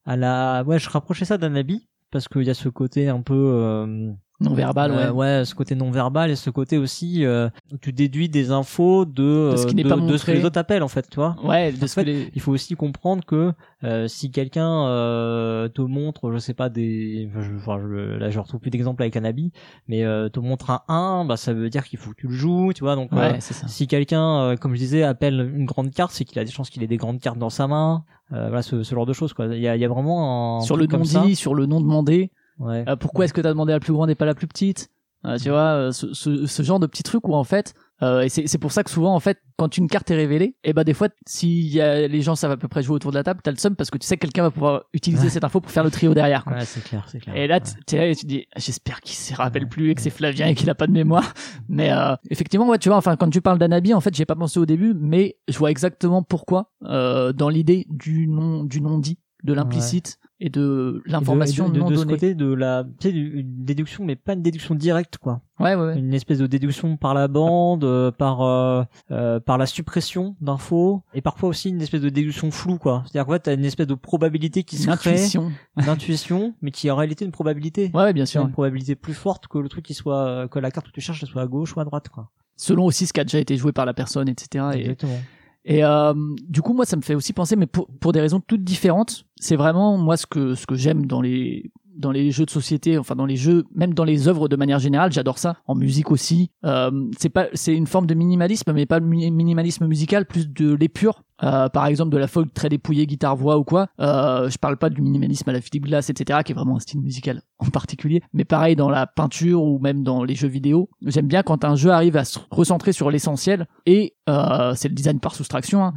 à la, ouais, je rapprochais ça d'un habit, parce qu'il y a ce côté un peu, euh, non verbal, ouais. euh, ouais, ce côté non verbal et ce côté aussi euh, où tu déduis des infos de, De ce qui euh, n'est de, pas de ce que les autres appellent en fait, tu vois. Ouais, de En ce que fait, les- Il faut aussi comprendre que euh, si quelqu'un euh, te montre, je sais pas des, enfin, je, là je retrouve plus d'exemples avec Anabi, mais euh, te montre un 1, bah ça veut dire qu'il faut que tu le joues, tu vois. Donc euh, Ouais, ça. si quelqu'un, euh, comme je disais, appelle une grande carte, c'est qu'il a des chances qu'il ait des grandes cartes dans sa main. Euh, voilà, ce, ce genre de choses quoi. Il y a, y a vraiment un Sur le nom dit, sur le nom demandé. Ouais. Euh, pourquoi est-ce que t'as demandé la plus grande et pas la plus petite? Euh, Tu vois, euh, ce, ce, ce genre de petits trucs où en fait, Euh, et c'est pour ça que souvent, en fait, quand une carte est révélée, et ben des fois, si y a, les gens savent à peu près jouer autour de la table, t'as le seum parce que tu sais que quelqu'un va pouvoir utiliser Ouais. cette info pour faire le trio derrière. quoi. Ouais, c'est clair, c'est clair. Et là, t'es là et tu dis, j'espère qu'il se rappelle plus et que c'est Flavien et qu'il a pas de mémoire. Mais euh, effectivement, ouais, tu vois, enfin, quand tu parles d'Anabi, en fait, j'ai pas pensé au début, mais je vois exactement pourquoi euh, dans l'idée du non, du non dit, de l'implicite Et de- l'information de, de, non de ce donnée. côté de la, tu sais, une déduction, mais pas une déduction directe, quoi. Ouais, ouais, ouais. Une espèce de déduction par la bande, euh, par euh, euh, par la suppression d'infos, et parfois aussi une espèce de déduction floue, quoi. C'est-à-dire qu'en fait, t'as une espèce de probabilité qui se Une crée, intuition. d'intuition, mais qui est en réalité une probabilité. Ouais, ouais, bien sûr. une probabilité plus forte que le truc qui soit euh, que la carte que tu cherches soit à gauche ou à droite, quoi. Selon aussi ce qui a déjà été joué par la personne, etc. Et, Exactement. Et euh, du coup, moi, ça me fait aussi penser, mais pour, pour des raisons toutes différentes. C'est vraiment moi ce que ce que j'aime dans les dans les jeux de société, enfin dans les jeux, même dans les œuvres de manière générale, j'adore ça. En musique aussi, euh, c'est pas c'est une forme de minimalisme, mais pas minimalisme musical, plus de l'épure. Euh, par exemple, de la folk très dépouillée, guitare voix ou quoi. Euh, je parle pas du minimalisme à la Philippe Glass, etc., qui est vraiment un style musical en particulier. Mais pareil dans la peinture ou même dans les jeux vidéo, j'aime bien quand un jeu arrive à se recentrer sur l'essentiel et euh, c'est le design par soustraction, hein,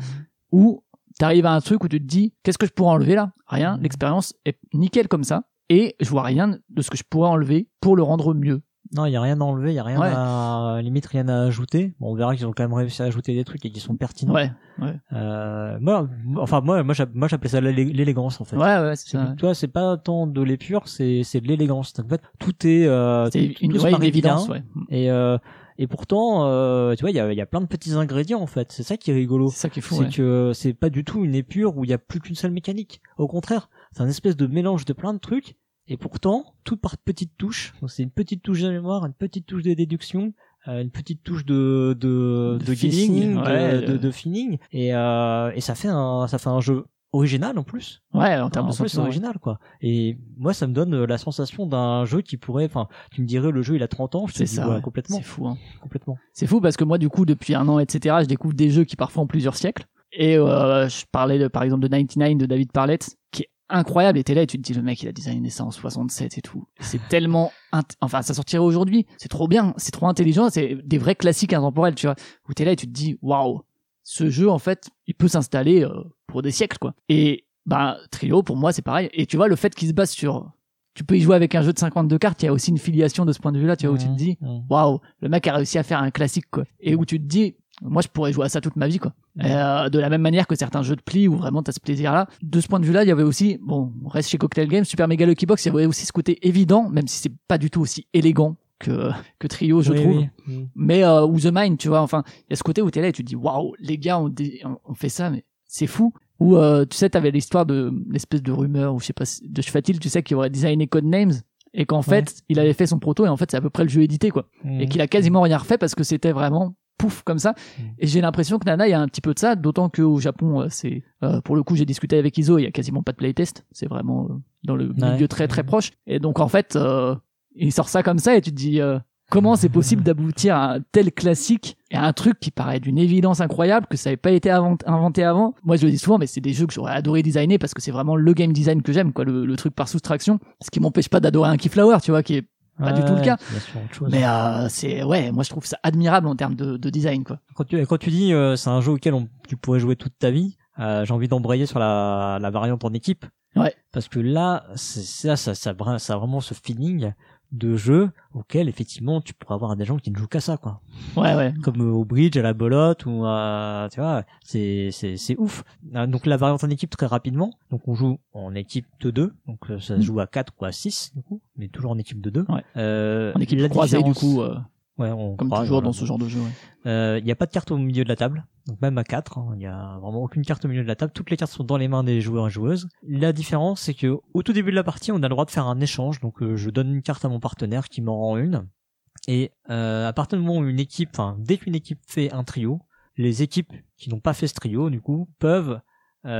où t'arrives à un truc où tu te dis qu'est-ce que je pourrais enlever là? Rien. Mhm. L'expérience est nickel comme ça et je vois rien de ce que je pourrais enlever pour le rendre mieux. Non, il y a rien à enlever, il y a rien Ouais. à limite rien à ajouter. Bon, on verra qu'ils ont quand même réussi à ajouter des trucs et qui sont pertinents. Ouais, Euh, moi, enfin moi, moi, j'app- moi j'appelais ça l'élé- l'élégance en fait. ouais, ouais, c'est ça. vois, c'est pas tant de l'épure, c'est c'est de l'élégance. En fait, tout est euh, C'est tout- une, tout ouais, une évidence, bien. ouais. Et euh, et pourtant, euh, tu vois, il y a, y a plein de petits ingrédients en fait. C'est ça qui est rigolo. C'est ça qui est fou. C'est ouais. que c'est pas du tout une épure où il y a plus qu'une seule mécanique. Au contraire, c'est un espèce de mélange de plein de trucs. Et pourtant, tout par petites touches. Donc c'est une petite touche de mémoire, une petite touche de déduction, euh, une petite touche de de, De de feeling, de- ouais, de, euh. de feeling. Et euh, et ça fait un ça fait un jeu original en plus. Ouais, en termes en de plus, original quoi. Et moi, ça me donne euh, la sensation d'un jeu qui pourrait. Enfin, tu me dirais le jeu il a 30 ans, je te dis ça. ouais. complètement, C'est fou. Hein. complètement. C'est fou parce que moi, du coup, depuis un an, etc., je découvre des jeux qui parfois ont plusieurs siècles. Et euh, je parlais de, par exemple de 99 de David Parlett, qui est incroyable. Et t'es là et tu te dis, le mec, il a designé ça en 67 et tout. C'est tellement, enfin, ça sortirait aujourd'hui. C'est trop bien, c'est trop intelligent. C'est des vrais classiques intemporels, tu vois. Où t'es là et tu te dis, waouh, ce jeu, en fait, il peut s'installer euh, pour des siècles, quoi. Et bah, Trio, pour moi, c'est pareil. Et tu vois, le fait qu'il se base sur, tu peux y jouer avec un jeu de 52 cartes, il y a aussi une filiation de ce point de vue-là, tu vois, où tu te dis, waouh, le mec a réussi à faire un classique quoi. Et où tu te dis, moi je pourrais jouer à ça toute ma vie quoi. Euh, de la même manière que certains jeux de pli où vraiment t'as ce plaisir là. De ce point de vue là, il y avait aussi, bon, on reste chez Cocktail Games, Super Mega Lucky Box, il y avait aussi ce côté évident, même si c'est pas du tout aussi élégant que que Trio je Oui, trouve. oui. Mmh. Mais euh, ou The Mind, tu vois, enfin, il y a ce côté où t'es là et tu te dis, waouh, les gars ont, dé- fait ça, mais c'est fou. Ou euh, tu sais, t'avais l'histoire de l'espèce de rumeur ou je sais pas si- de Schfatil, tu sais, qui aurait designé Codenames et qu'en fait il avait fait son proto et en fait c'est à peu près le jeu édité quoi et Mmh. qu'il a quasiment rien refait parce que c'était vraiment pouf comme ça. Mm. et j'ai l'impression que Nana il y a un petit peu de ça d'autant qu'au Japon euh, c'est euh, pour le coup j'ai discuté avec Iso il y a quasiment pas de playtest. C'est vraiment euh, dans le Ouais. milieu très très proche. Et donc en fait euh, il sort ça comme ça et tu te dis comment c'est possible d'aboutir à un tel classique et à un truc qui paraît d'une évidence incroyable que ça n'avait pas été inventé avant? Moi je le dis souvent mais c'est des jeux que j'aurais adoré designer parce que c'est vraiment le game design que j'aime quoi le, le truc par soustraction. Ce qui m'empêche pas d'adorer un Keyflower tu vois qui est pas du tout le cas. mais euh, c'est ouais moi je trouve ça admirable en termes de, de design quoi Quand tu, quand tu dis euh, c'est un jeu auquel on, tu pourrais jouer toute ta vie, euh, j'ai envie d'embrayer sur la, la variante en équipe. Ouais. Parce que là, c'est ça, ça, ça, ça a vraiment ce feeling de jeu auquel effectivement tu pourrais avoir des gens qui ne jouent qu'à ça, quoi. ouais ouais Comme euh, au bridge, à la belote ou à, tu vois, c'est, c'est, c'est ouf. Euh, Donc la variante en équipe très rapidement. Donc on joue en équipe de deux. Donc euh, ça se Mm. joue à 4 ou à 6 du coup, mais toujours en équipe de deux. Ouais. Euh, en équipe la croisée du coup euh, ouais, on comme toujours voilà. dans ce genre de jeu ouais. Euh, Il n'y a pas de carte au milieu de la table, donc même à 4, hein, il n'y a vraiment aucune carte au milieu de la table. Toutes les cartes sont dans les mains des joueurs et joueuses. La différence, c'est que au tout début de la partie, on a le droit de faire un échange. Donc euh, je donne une carte à mon partenaire qui m'en rend une. Et euh, à partir du moment où une équipe, enfin dès qu'une équipe fait un trio, les équipes qui n'ont pas fait ce trio, du coup, peuvent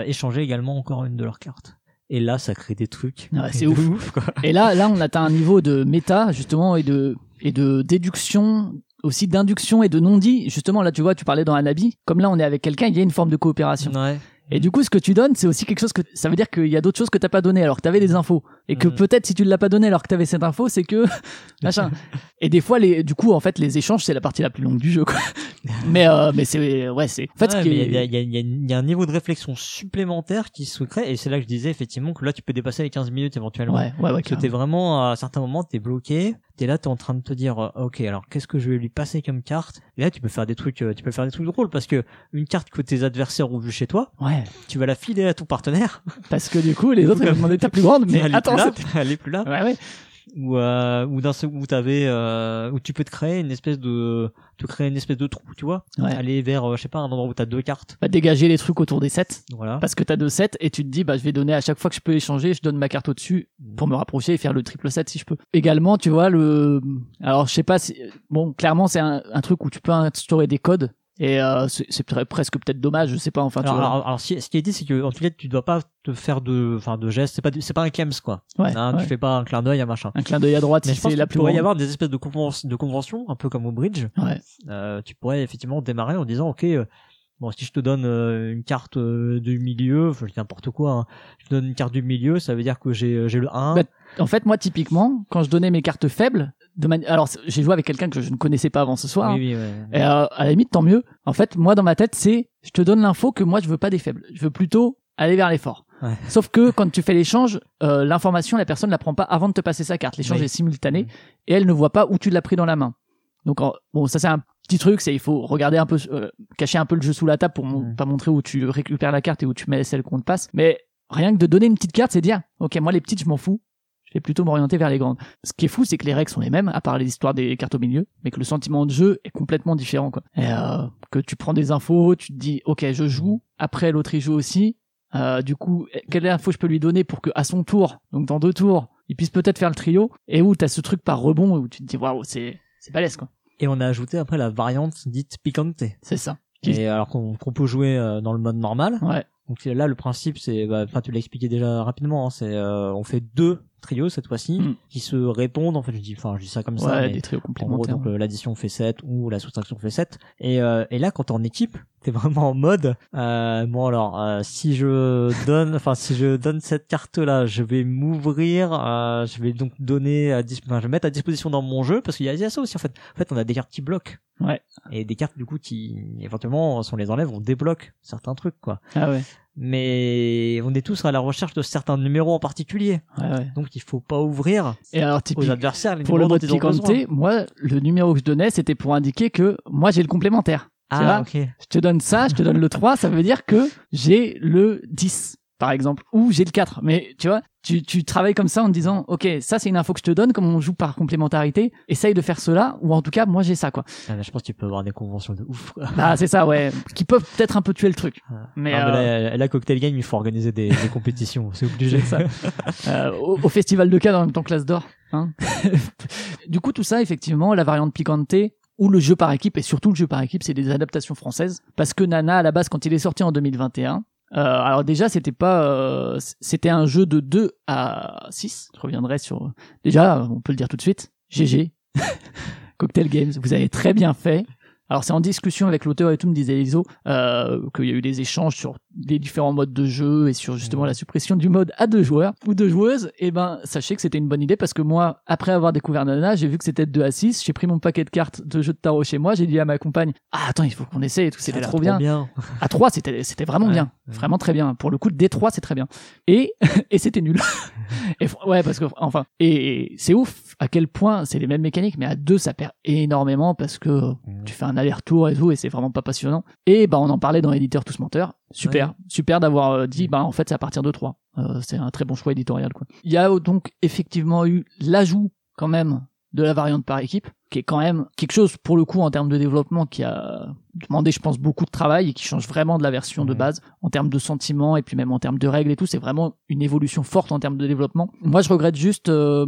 échanger également encore une de leurs cartes. Et là, ça crée des trucs. Ouais, c'est de ouf. quoi. et là là on atteint un niveau de méta justement et de et de déduction aussi d'induction et de non-dit justement là tu vois tu parlais dans Anabi comme là on est avec quelqu'un il y a une forme de coopération Ouais. Et du coup, ce que tu donnes, c'est aussi quelque chose que ça veut dire qu'il y a d'autres choses que t'as pas donné alors que t'avais des infos et que Mhm. peut-être si tu l'as pas donné alors que t'avais cette info, c'est que machin. Et des fois, les, du coup, en fait, les échanges, c'est la partie la plus longue du jeu, quoi. mais euh, mais c'est ouais, c'est. En fait, Ouais, il y, a, y a- y a- y a un niveau de réflexion supplémentaire qui se crée et c'est là que je disais effectivement que là tu peux dépasser les 15 minutes éventuellement. ouais, ouais, ouais. Parce que t'es vraiment à un certain moment t'es bloqué, t'es là t'es en train de te dire euh, ok alors qu'est-ce que je vais lui passer comme carte? Et là tu peux faire des trucs euh, tu peux faire des trucs drôles parce que une carte que tes adversaires ont vue chez toi Ouais, tu vas la filer à ton partenaire. Parce que du coup, les autres ils vont demander ta plus grande, mais elle est plus là, c'est- elle est plus là. Ouais, ouais. Ou euh, ou d'un où t'avais euh, où tu peux te créer une espèce de te créer une espèce de trou tu vois Ouais. aller vers euh, je sais pas un endroit où t'as deux cartes Bah, dégager les trucs autour des sets. voilà Parce que t'as deux sets et tu te dis, bah, je vais donner à chaque fois que je peux échanger, je donne ma carte au-dessus pour me rapprocher et faire le triple set si je peux. Également, tu vois, le, alors, je sais pas si, bon, clairement, c'est un, un truc où tu peux instaurer des codes. Et euh, c'est presque peut-être dommage, je sais pas. Enfin, tu alors, vois. alors, alors, si- ce qui est dit, c'est que en tout cas, tu dois pas te faire de, enfin, de gestes. C'est pas, c'est pas un Kems quoi. Ouais, Hein, ouais. Tu fais pas un clin d'œil à machin. un clin d'œil à droite Mais si je pense c'est la qu'il pourrait y avoir des espèces de, conven- de conventions, un peu comme au bridge. Ouais. Euh, tu pourrais effectivement démarrer en disant, ok, euh, bon, si je te donne euh, une carte euh, du milieu, enfin, je dis n'importe quoi, hein, je te donne une carte du milieu, ça veut dire que j'ai, j'ai le 1. Bah, En fait, moi, typiquement, quand je donnais mes cartes faibles, de alors j'ai joué avec quelqu'un que je ne connaissais pas avant ce soir. oui, oui, ouais. Et euh, à la limite, tant mieux. En fait, moi, dans ma tête, c'est je te donne l'info que moi, je veux pas des faibles. Je veux plutôt aller vers les forts. Ouais. Sauf que quand tu fais l'échange, euh, l'information, la personne la prend pas avant de te passer sa carte. L'échange Oui. est simultané et elle ne voit pas où tu l'as pris dans la main. Donc, en- bon, ça c'est un petit truc, c'est il faut regarder un peu, euh, cacher un peu le jeu sous la table pour mon- Mm. pas montrer où tu récupères la carte et où tu mets celle qu'on te passe. Mais rien que de donner une petite carte, c'est dire, ok, moi les petites, je m'en fous. Je vais plutôt m'orienter vers les grandes. Ce qui est fou, c'est que les règles sont les mêmes, à part les histoires des cartes au milieu, mais que le sentiment de jeu est complètement différent, quoi. Et euh, que tu prends des infos, tu te dis, ok, je joue, après l'autre il joue aussi. Euh, du coup, quelle info je peux lui donner pour que à son tour, donc dans deux tours, il puisse peut-être faire le trio, et où t'as ce truc par rebond où tu te dis, waouh, c'est c'est balèze, quoi. Et on a ajouté après la variante dite picante. C'est ça. Et alors qu'on, qu'on peut jouer euh, dans le mode normal. Ouais. Donc là, le principe, c'est, bah, enfin, tu l'as expliqué déjà rapidement, hein, c'est, euh, on fait deux trios cette fois-ci, Mm. qui se répondent. En fait, je dis, enfin, je dis ça comme ça, Ouais, mais des trios en gros, complémentaires. donc l'addition fait 7 ou la soustraction fait 7. Et, euh, et là, quand t'es en équipe, t'es vraiment en mode, euh, bon alors, euh, si je donne, enfin, si je donne cette carte-là, je vais m'ouvrir, euh, je vais donc donner, à dis- enfin, je vais mettre à disposition dans mon jeu, parce qu'il y a, il y a ça aussi en fait. En fait, on a des cartes qui bloquent. Ouais. Et des cartes du coup qui, éventuellement, si on les enlève, on débloque certains trucs, quoi Ah ouais. Mais on est tous à la recherche de certains numéros en particulier. Ouais, ouais. Donc il faut pas ouvrir Et alors, aux typique, adversaires les pour le Picante, besoin. moi, le numéro que je donnais, c'était pour indiquer que moi, j'ai le complémentaire. Ah, ok. je te donne ça, je te donne le 3, ça veut dire que j'ai le 10, par exemple, ou j'ai le 4. Mais tu vois, tu, tu travailles comme ça en te disant, ok, ça c'est une info que je te donne, comme on joue par complémentarité, essaye de faire cela, ou en tout cas, moi j'ai ça, quoi. Ah, je pense que tu peux avoir des conventions de ouf. quoi. Ah, c'est ça, ouais, qui peuvent peut-être un peu tuer le truc. Mais, Ah, mais euh, là, là, Cocktail Game, il faut organiser des, des compétitions, c'est obligé. Ça. euh, au, au festival de Cannes en même temps que l'As d'Or. Hein du coup, tout ça, effectivement, la variante Picante ou le jeu par équipe, et surtout le jeu par équipe, c'est des adaptations françaises. Parce que Nana, à la base, quand il est sorti en 2021, euh, alors déjà, c'était pas, euh, c'était un jeu de 2 à 6. Je reviendrai sur. Déjà, on peut le dire tout de suite. GG. Cocktail Games, vous avez très bien fait. Alors c'est en discussion avec l'auteur et tout, me disait Iso, euh, qu'il y a eu des échanges sur les différents modes de jeu et sur justement la suppression du mode à deux joueurs ou deux joueuses. Et ben sachez que c'était une bonne idée parce que moi, après avoir découvert Nana, j'ai vu que c'était de 2 à 6, j'ai pris mon paquet de cartes de jeux de tarot chez moi, j'ai dit à ma compagne, ah attends, il faut qu'on essaye et tout, c'était trop bien. À 3, c'était c'était vraiment Ouais, bien, ouais. vraiment très bien. Pour le coup, D3, c'est très bien. Et et c'était nul. et ouais, parce que enfin, et c'est ouf à quel point c'est les mêmes mécaniques, mais à deux, ça perd énormément parce que Mhm. tu fais un aller-retour et tout, et c'est vraiment pas passionnant. Et bah, on en parlait dans Éditeur Tous Menteurs. Super, super d'avoir euh, dit, bah, en fait, c'est à partir de 3. Euh, c'est un très bon choix éditorial, quoi. Il y a euh, donc effectivement eu l'ajout, quand même, de la variante par équipe, qui est quand même quelque chose, pour le coup, en termes de développement, qui a demandé, je pense, beaucoup de travail et qui change vraiment de la version de base, en termes de sentiments et puis même en termes de règles et tout. C'est vraiment une évolution forte en termes de développement. Moi, je regrette juste, euh,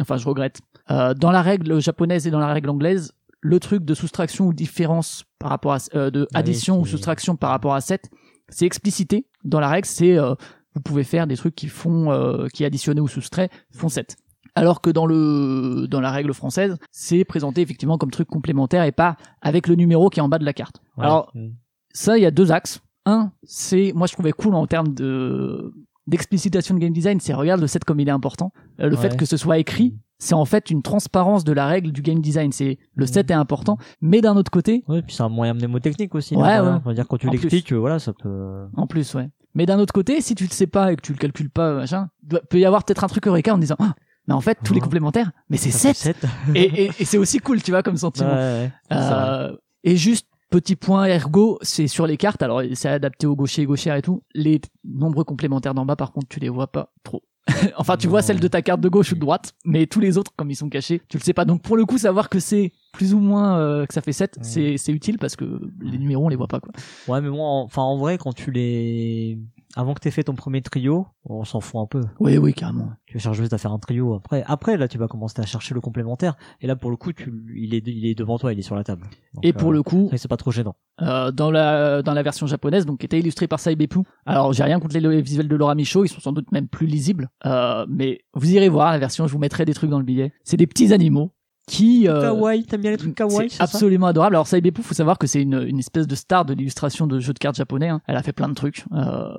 enfin, je regrette. Euh, dans la règle japonaise et dans la règle anglaise, le truc de soustraction ou différence par rapport à euh, de Ah oui, addition ou soustraction par rapport à 7 c'est explicité dans la règle c'est euh, vous pouvez faire des trucs qui font euh, qui additionnés ou soustraits font 7 alors que dans le dans la règle française c'est présenté effectivement comme truc complémentaire et pas avec le numéro qui est en bas de la carte Ouais. alors Mhm. ça il y a deux axes un, c'est moi je trouvais cool en termes de d'explicitation de game design, c'est regarde le set comme il est important. Euh, le Ouais. fait que ce soit écrit, c'est en fait une transparence de la règle du game design. C'est le set est important, mais d'un autre côté, Ouais, puis c'est un moyen mnémotechnique aussi. Ouais, là, ouais. On va dire quand tu l'expliques, euh, voilà, ça peut. en plus, ouais. Mais d'un autre côté, si tu le sais pas et que tu le calcules pas, machin, doit- peut y avoir peut-être un truc eureka en disant, ah, mais en fait tous les Ouais. complémentaires, mais c'est ça fait 7 sept. et, et, et c'est aussi cool, tu vois, comme sentiment. ouais. Euh, et juste petit point ergo, c'est sur les cartes. Alors c'est adapté aux gauchers et gauchères et tout. Les nombreux complémentaires d'en bas, par contre, tu les vois pas trop. enfin, tu vois celle de ta carte de gauche ou de droite, mais tous les autres, comme ils sont cachés, tu le sais pas. Donc pour le coup, savoir que c'est plus ou moins euh, que ça fait 7, Ouais. c'est c'est utile parce que les numéros on les voit pas quoi. Ouais, mais moi, en- enfin, en vrai, quand tu les, avant que t'aies fait ton premier trio, on s'en fout un peu. Oui, oui, carrément. Tu cherches juste à faire un trio après. Après, là, tu vas commencer à chercher le complémentaire. Et là, pour le coup, tu, il est, il est devant toi, il est sur la table. Donc, Et pour euh, le coup, c'est pas trop gênant. euh, dans la dans la version japonaise, donc qui était illustrée par Saibepu. Alors j'ai rien contre les visuels de Laura Michaud, ils sont sans doute même plus lisibles. Euh, mais vous irez voir la version, je vous mettrai des trucs dans le billet. C'est des petits animaux qui euh, Kawaii, t'aimes bien les trucs kawaii, c'est ça? absolument adorable. Alors Saibepu, faut savoir que c'est une, une espèce de star de l'illustration de jeux de cartes japonais. hein. Elle a fait plein de trucs, euh,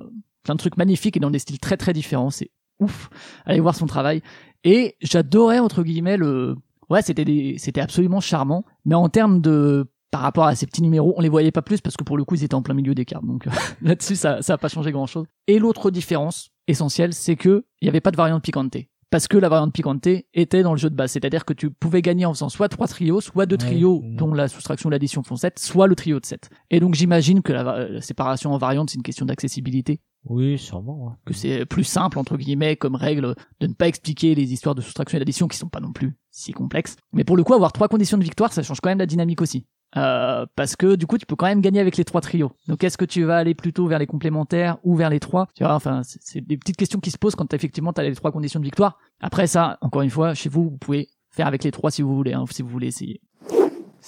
plein de trucs magnifiques et dans des styles très très différents. C'est ouf. Allez voir son travail. Et j'adorais entre guillemets le. Ouais, c'était des, c'était absolument charmant. Mais en termes de par rapport à ces petits numéros, on les voyait pas plus parce que pour le coup ils étaient en plein milieu des cartes. Donc là-dessus ça ça a pas changé grand chose. Et l'autre différence essentielle, c'est que il y avait pas de variante piquante parce que la variante piquante était dans le jeu de base. C'est-à-dire que tu pouvais gagner en faisant soit trois trios, soit deux trios dont la soustraction et l'addition font 7, soit le trio de 7. Et donc j'imagine que la, la séparation en variantes, c'est une question d'accessibilité, Oui, sûrement. ouais. que c'est plus simple, entre guillemets, comme règle de ne pas expliquer les histoires de soustraction et d'addition qui sont pas non plus si complexes. Mais pour le coup, avoir trois conditions de victoire, ça change quand même la dynamique aussi. Euh, parce que du coup, tu peux quand même gagner avec les trois trios. Donc, est-ce que tu vas aller plutôt vers les complémentaires ou vers les trois? Tu vois, enfin, c'est- des petites questions qui se posent quand effectivement tu les trois conditions de victoire. Après ça, encore une fois, chez vous, vous pouvez faire avec les trois si vous voulez, hein, si vous voulez essayer.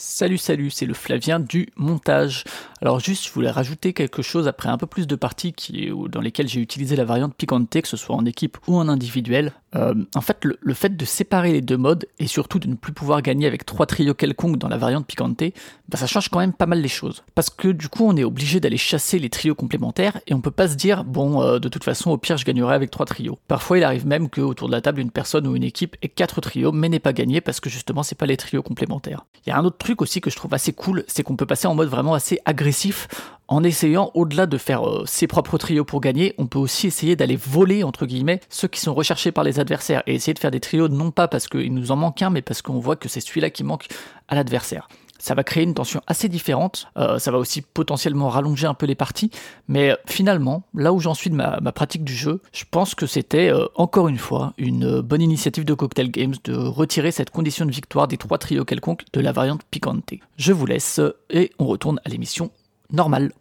Salut, salut, c'est le Flavien du montage. Alors juste, je voulais rajouter quelque chose après un peu plus de parties qui, dans lesquelles j'ai utilisé la variante Picante, que ce soit en équipe ou en individuel. Euh, en fait, le, fait de séparer les deux modes et surtout de ne plus pouvoir gagner avec trois trios quelconques dans la variante Picante, bah, ça change quand même pas mal les choses. Parce que du coup, on est obligé d'aller chasser les trios complémentaires et on peut pas se dire, bon, euh, de toute façon, au pire, je gagnerai avec trois trios. Parfois, il arrive même que autour de la table, une personne ou une équipe ait quatre trios mais n'ait pas gagné parce que justement, c'est pas les trios complémentaires. Il y a un autre truc aussi que je trouve assez cool, c'est qu'on peut passer en mode vraiment assez agressif en essayant, au-delà de faire euh, ses propres trios pour gagner, on peut aussi essayer d'aller voler, entre guillemets, ceux qui sont recherchés par les adversaires et essayer de faire des trios non pas parce qu'il nous en manque un, mais parce qu'on voit que c'est celui-là qui manque à l'adversaire. Ça va créer une tension assez différente, euh, ça va aussi potentiellement rallonger un peu les parties, mais euh, finalement, là où j'en suis de ma, pratique du jeu, je pense que c'était euh, encore une fois une bonne initiative de Cocktail Games de retirer cette condition de victoire des trois trios quelconques de la variante Picante. Je vous laisse et on retourne à l'émission normale.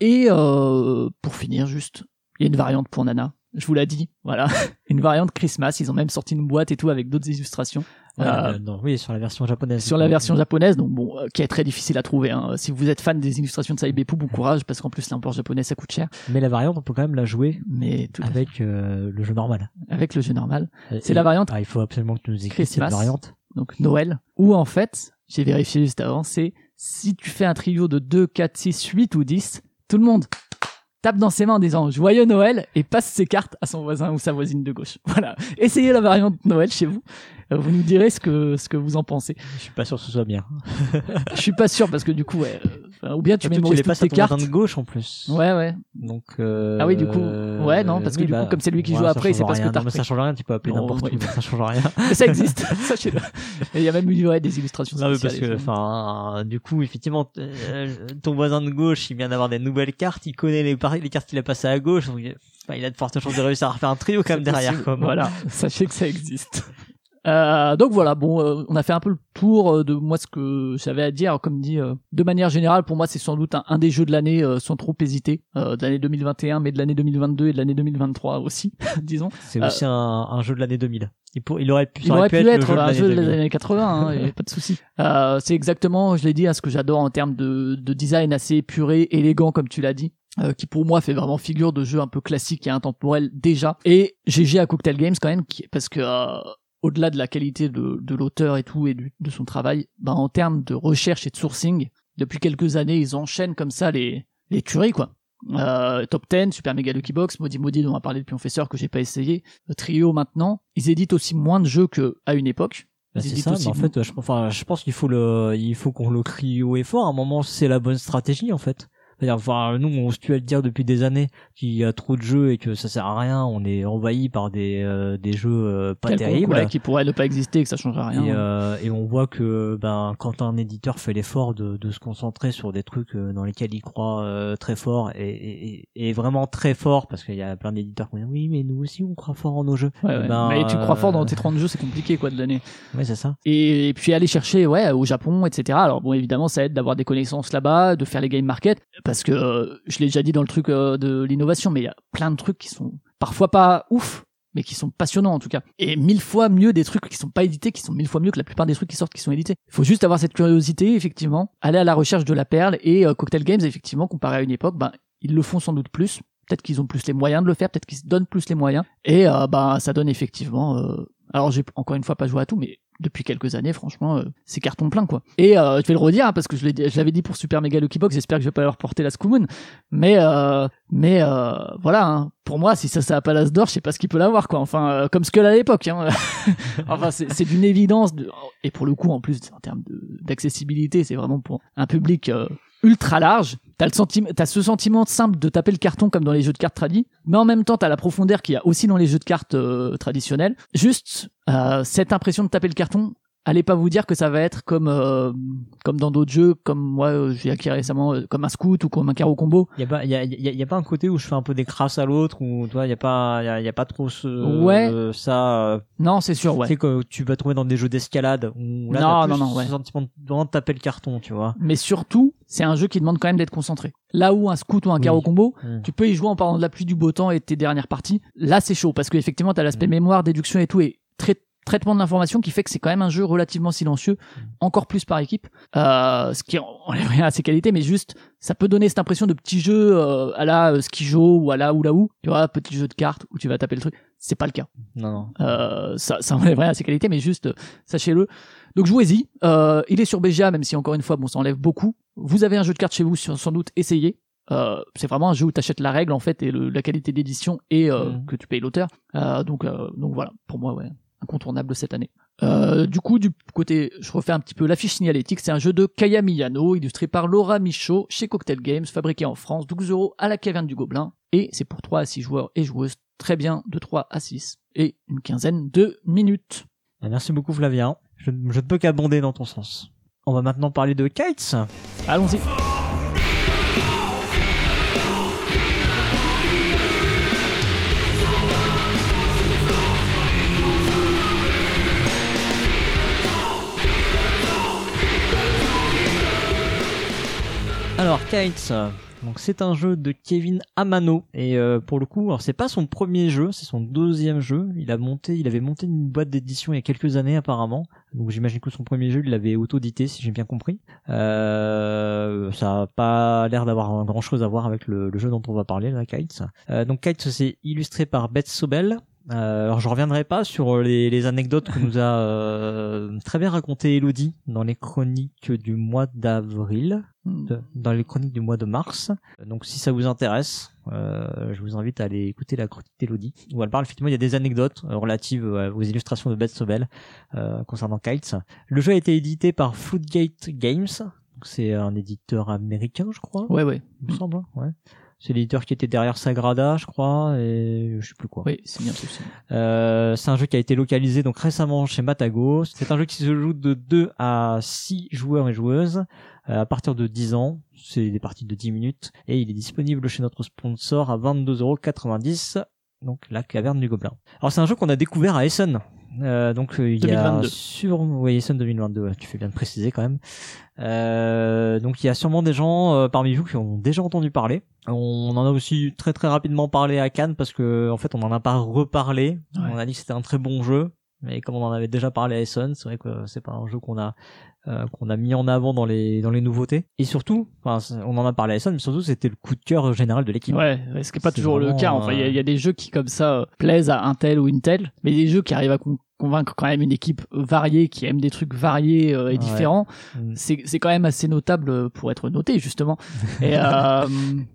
Et pour finir, juste, il y a une variante pour Nana. Je vous l'ai dit, voilà, une variante Christmas. Ils ont même sorti une boîte et tout avec d'autres illustrations. Euh, euh, non, oui, sur la version japonaise. sur la version japonaise, donc bon, euh, qui est très difficile à trouver. Hein. Si vous êtes fan des illustrations de Saibepu, bon courage, parce qu'en plus l'import japonais ça coûte cher. Mais la variante, on peut quand même la jouer Mais tout avec euh, le jeu normal. avec le jeu normal, C'est Et- la variante Ah, il faut absolument que tu nous écrives cette variante. donc Noël, où en fait, j'ai vérifié juste avant, c'est si tu fais un trio de 2, 4, 6, 8 ou 10, tout le monde tape dans ses mains en disant joyeux Noël et passe ses cartes à son voisin ou sa voisine de gauche. Voilà. Essayez la variante Noël chez vous. Vous nous direz ce que, ce que vous en pensez. Je suis pas sûr que ce soit bien. Je suis pas sûr parce que du coup, ouais, euh, ou bien tu mémorises les toutes tes cartes. de gauche en plus. Ouais, ouais. Donc. euh, Ah oui, du coup. Ouais, non, parce que du coup, comme c'est lui qui joue ça après, il change sait pas ce que t'as ça change rien, tu peux appeler Non, n'importe donc ça change rien. Mais ça existe, sachez-le. Et il y a même eu ouais, des illustrations Non, mais parce que, enfin, du coup, effectivement, euh, ton voisin de gauche, il vient d'avoir des nouvelles cartes, il connaît les, les cartes qu'il a passées à gauche, donc il a de fortes chances de réussir à refaire un trio quand même C'est derrière. Quoi. Voilà, sachez que ça existe. Euh, donc voilà, bon, euh, on a fait un peu le tour euh, de moi ce que j'avais à dire. Comme dit, euh, de manière générale, pour moi, c'est sans doute un, un des jeux de l'année euh, sans trop hésiter, euh, de l'année 2021, mais de l'année 2022 et de l'année 2023 aussi, disons. C'est aussi un, un jeu de l'année 2000. Il, pour- il aurait pu, Il aurait pu être jeu de un l'année jeu des 2000. années 80, hein, a pas de souci. Euh, c'est exactement, je l'ai dit, hein, ce que j'adore en termes de, de design assez épuré, élégant comme tu l'as dit. euh, qui pour moi fait vraiment figure de jeu un peu classique et intemporel déjà. Et GG à Cocktail Games quand même, qui, parce que euh, au-delà de la qualité de, de l'auteur et tout et du- de son travail, ben, en termes de recherche et de sourcing, depuis quelques années, ils enchaînent comme ça les, les tueries quoi. Euh, Top 10, Super Mega Lucky Box, Maudit Maudit dont on a parlé depuis Professeur que j'ai pas essayé, euh, Trio maintenant, ils éditent aussi moins de jeux qu'à une époque. Bah, c'est ça, mais en fait, je, enfin, je pense qu'il faut le, il faut qu'on le crie haut et fort. À un moment, c'est la bonne stratégie, en fait. C'est-à-dire, enfin, nous, on se tue à le dire depuis des années qu'il y a trop de jeux et que ça sert à rien. On est envahi par des, euh, des jeux euh, pas quelconque, terribles. ouais, qui pourraient ne pas exister, que ça changerait rien. Et, euh, et on voit que ben quand un éditeur fait l'effort de, de se concentrer sur des trucs dans lesquels il croit euh, très fort et, et, et vraiment très fort parce qu'il y a plein d'éditeurs qui disent oui mais nous aussi on croit fort en nos jeux. Ouais, ouais. Ben, mais tu crois fort dans tes 30 jeux, c'est compliqué quoi de donner. Ouais c'est ça. Et, et puis aller chercher ouais au Japon, etc. Alors bon évidemment ça aide d'avoir des connaissances là-bas, de faire les game market, parce que euh, je l'ai déjà dit dans le truc euh, de l'innovation, mais il y a plein de trucs qui sont parfois pas ouf, mais qui sont passionnants en tout cas. Et mille fois mieux des trucs qui sont pas édités, qui sont mille fois mieux que la plupart des trucs qui sortent qui sont édités. Il faut juste avoir cette curiosité, effectivement, aller à la recherche de la perle et euh, Cocktail Games, effectivement, comparé à une époque, ben ils le font sans doute plus. Peut-être qu'ils ont plus les moyens de le faire, peut-être qu'ils se donnent plus les moyens. Et euh, ben ça donne effectivement. Alors j'ai encore une fois pas joué à tout, mais depuis quelques années, franchement, euh, c'est carton plein quoi. Et euh, je vais le redire hein, parce que je l'avais dit pour Super Mega Lucky Box. J'espère que je vais pas leur porter la School Moon, mais euh, mais euh, voilà. hein. Pour moi, si ça ça a pas l'as d'or, je sais pas ce qu'il peut l'avoir quoi. Enfin, euh, comme Skull à l'époque. Hein. enfin, c'est d'une évidence. De... Et pour le coup, en plus, en termes d'accessibilité, c'est vraiment pour un public euh, ultra large. T'as le sentiment, t'as ce sentiment simple de taper le carton comme dans les jeux de cartes tradis, mais en même temps t'as la profondeur qu'il y a aussi dans les jeux de cartes euh, traditionnels. Juste euh, cette impression de taper le carton. Allez pas vous dire que ça va être comme euh, comme dans d'autres jeux, comme moi euh, j'ai acquis récemment, euh, comme un scout ou comme un carreau combo. Il y a pas, il y a, y a- y a pas un côté où je fais un peu des crasses à l'autre ou toi il y a pas, il y a, y a pas trop ce, Ouais. euh, ça. Non, c'est sûr, ouais. Tu sais que tu vas trouver dans des jeux d'escalade où là Non, t'as plus non, non, ouais. ce sentiment de vraiment taper le carton, tu vois. Mais surtout, c'est un jeu qui demande quand même d'être concentré. Là où un scout ou un Oui. carreau combo, Mm. tu peux y jouer en parlant de la pluie, du beau temps et de tes dernières parties. Là, c'est chaud parce qu'effectivement, t'as l'aspect Mm. mémoire, déduction et tout et trai- traitement de l'information qui fait que c'est quand même un jeu relativement silencieux, Mm. encore plus par équipe. Euh, ce qui enlève rien à ses qualités, mais juste, ça peut donner cette impression de petit jeu euh, à la euh, Skijo ou à la Oula ou tu vois, petit jeu de cartes où tu vas taper le truc. C'est pas le cas. Non, non. Euh, ça, ça enlève rien à ses qualités, mais juste, euh, sachez-le. Donc jouez-y. Euh, il est sur BGA, même si encore une fois, bon, ça enlève beaucoup. Vous avez un jeu de cartes chez vous, sans doute, essayez. Euh, c'est vraiment un jeu où t'achètes la règle en fait et le- la qualité d'édition et euh, Mhm. que tu payes l'auteur. Euh, donc, euh, donc voilà, pour moi, ouais, incontournable cette année. Euh, du coup, du côté, je refais un petit peu l'affiche signalétique. C'est un jeu de Kaya Miyano, illustré par Laura Michaud chez Cocktail Games, fabriqué en France, 12 euros à la caverne du Gobelin. Et c'est pour 3 à 6 joueurs et joueuses, très bien, de 3 à 6 et une quinzaine de minutes. Ah, Merci beaucoup Flavien. Je, je ne peux qu'abonder dans ton sens. On va maintenant parler de Kites. Allons-y. Alors Kites, donc c'est un jeu de Kevin Amano et euh, pour le coup, alors c'est pas son premier jeu, c'est son deuxième jeu. Il a monté, il avait monté une boîte d'édition il y a quelques années apparemment. Donc j'imagine que son premier jeu, il l'avait auto-édité si j'ai bien compris. Euh, ça a pas l'air d'avoir grand chose à voir avec le, jeu dont on va parler là, Kites. Euh, donc Kites c'est illustré par Beth Sobel. Euh, alors je reviendrai pas sur les, les anecdotes que nous a euh, très bien raconté Elodie dans les chroniques du mois d'avril de- dans les chroniques du mois de mars. Euh, Donc si ça vous intéresse, euh, je vous invite à aller écouter la chronique d'Elodie, où elle parle effectivement, il y a des anecdotes euh, relatives euh, aux illustrations de Beth Sobel euh, concernant Kites. Le jeu a été édité par Floodgate Games, c'est un éditeur américain je crois, Ouais, ouais. il me semble. hein, Ouais. C'est l'éditeur qui était derrière Sagrada, je crois, et je sais plus quoi. Oui, c'est bien bien. Euh, c'est un jeu qui a été localisé donc récemment chez Matago. C'est un jeu qui se joue de 2 à 6 joueurs et joueuses euh, à partir de 10 ans. C'est des parties de 10 minutes et il est disponible chez notre sponsor à 22,90€. Donc la caverne du gobelin. Alors c'est un jeu qu'on a découvert à Essen. Euh, donc euh, il y 2022. a sur oui Essen 2022 ouais, tu fais bien de préciser quand même euh, donc il y a sûrement des gens euh, parmi vous qui ont déjà entendu parler on en a aussi très très rapidement parlé à Cannes parce que en fait on en a pas reparlé Ouais. on a dit que c'était un très bon jeu mais comme on en avait déjà parlé à Essen c'est vrai que c'est pas un jeu qu'on a euh, qu'on a mis en avant dans les dans les nouveautés. Et surtout, enfin, on en a parlé à Essen, mais surtout c'était le coup de cœur général de l'équipe. Ouais, ouais, ce qui est pas toujours le cas. Enfin, il y, a- euh, il y a des jeux qui comme ça euh, plaisent à un tel ou une telle, mais des jeux qui arrivent à con- convaincre quand même une équipe variée, qui aime des trucs variés euh, et Ouais. différents. Mm. C'est c'est quand même assez notable euh, pour être noté justement. Et euh,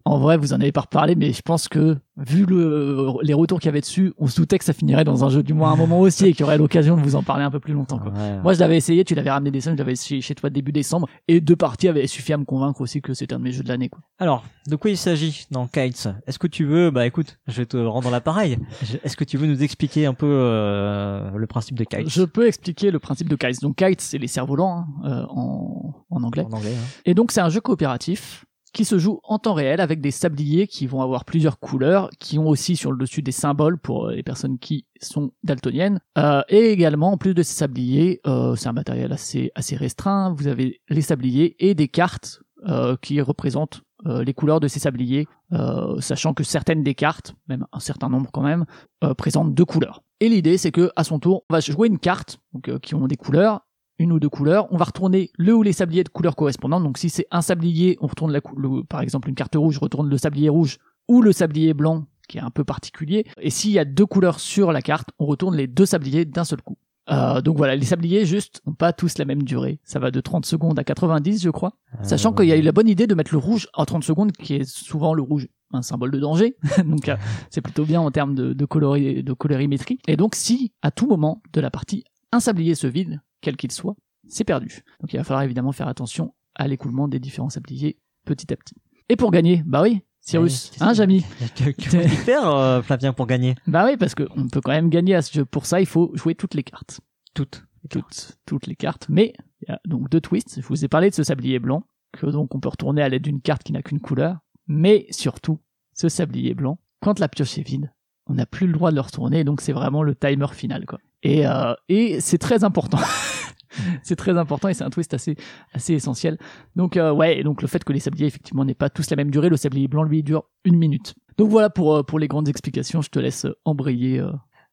en vrai, vous en avez pas reparlé, mais je pense que vu le, les retours qu'il y avait dessus, on se doutait que ça finirait dans un jeu du moins à un moment aussi et qu'il y aurait l'occasion de vous en parler un peu plus longtemps. Quoi. Ouais. Moi, je l'avais essayé, tu l'avais ramené des scènes, je l'avais essayé chez toi début décembre, et deux parties avaient suffi à me convaincre aussi que c'était un de mes jeux de l'année. quoi. Alors, de quoi il s'agit dans Kites? Est-ce que tu veux, bah écoute, je vais te rendre l'appareil. Est-ce que tu veux nous expliquer un peu euh, le principe de Kites Je peux expliquer le principe de Kites. Donc Kites, c'est les cerfs-volants hein, euh, en, en anglais. en anglais hein. Et donc c'est un jeu coopératif qui se joue en temps réel avec des sabliers qui vont avoir plusieurs couleurs, qui ont aussi sur le dessus des symboles pour euh, les personnes qui sont daltoniennes. Euh, et également, en plus de ces sabliers, euh, c'est un matériel assez, assez restreint, vous avez les sabliers et des cartes euh, qui représentent euh, les couleurs de ces sabliers, euh, sachant que certaines des cartes, même un certain nombre quand même, euh, présentent deux couleurs. Et l'idée, c'est que à son tour, on va jouer une carte donc, euh, qui ont des couleurs, une ou deux couleurs. On va retourner le ou les sabliers de couleurs correspondantes. Donc si c'est un sablier, on retourne la le- par exemple une carte rouge, retourne le sablier rouge ou le sablier blanc qui est un peu particulier. Et s'il y a deux couleurs sur la carte, on retourne les deux sabliers d'un seul coup. Euh, donc voilà, les sabliers juste n'ont pas tous la même durée. Ça va de 30 secondes à 90, je crois. Sachant Euh, qu'il y a eu la bonne idée de mettre le rouge en 30 secondes, qui est souvent le rouge un symbole de danger. donc euh, c'est plutôt bien en termes de, de, colori- de colorimétrie. Et donc si à tout moment de la partie un sablier se vide, quel qu'il soit, c'est perdu. Donc il va falloir évidemment faire attention à l'écoulement des différents sabliers petit à petit. Et pour gagner, bah oui, Cyrus, Ouais, hein Jamy Que, que faut-il faire, euh, Flavien, pour gagner Bah oui, parce qu'on peut quand même gagner à ce jeu. Pour ça, il faut jouer toutes les cartes. Toutes. Toutes, toutes les cartes. Mais il y a donc deux twists. Je vous ai parlé de ce sablier blanc, que donc on peut retourner à l'aide d'une carte qui n'a qu'une couleur. Mais surtout, ce sablier blanc, quand la pioche est vide, on n'a plus le droit de le retourner, donc c'est vraiment le timer final, quoi. Et, euh, c'est très important. c'est très important et c'est un twist assez, assez essentiel. Donc, euh, ouais, donc le fait que les sabliers, effectivement, n'aient pas tous la même durée, le sablier blanc, lui, dure une minute. Donc voilà pour, euh, pour les grandes explications, je te laisse embrayer.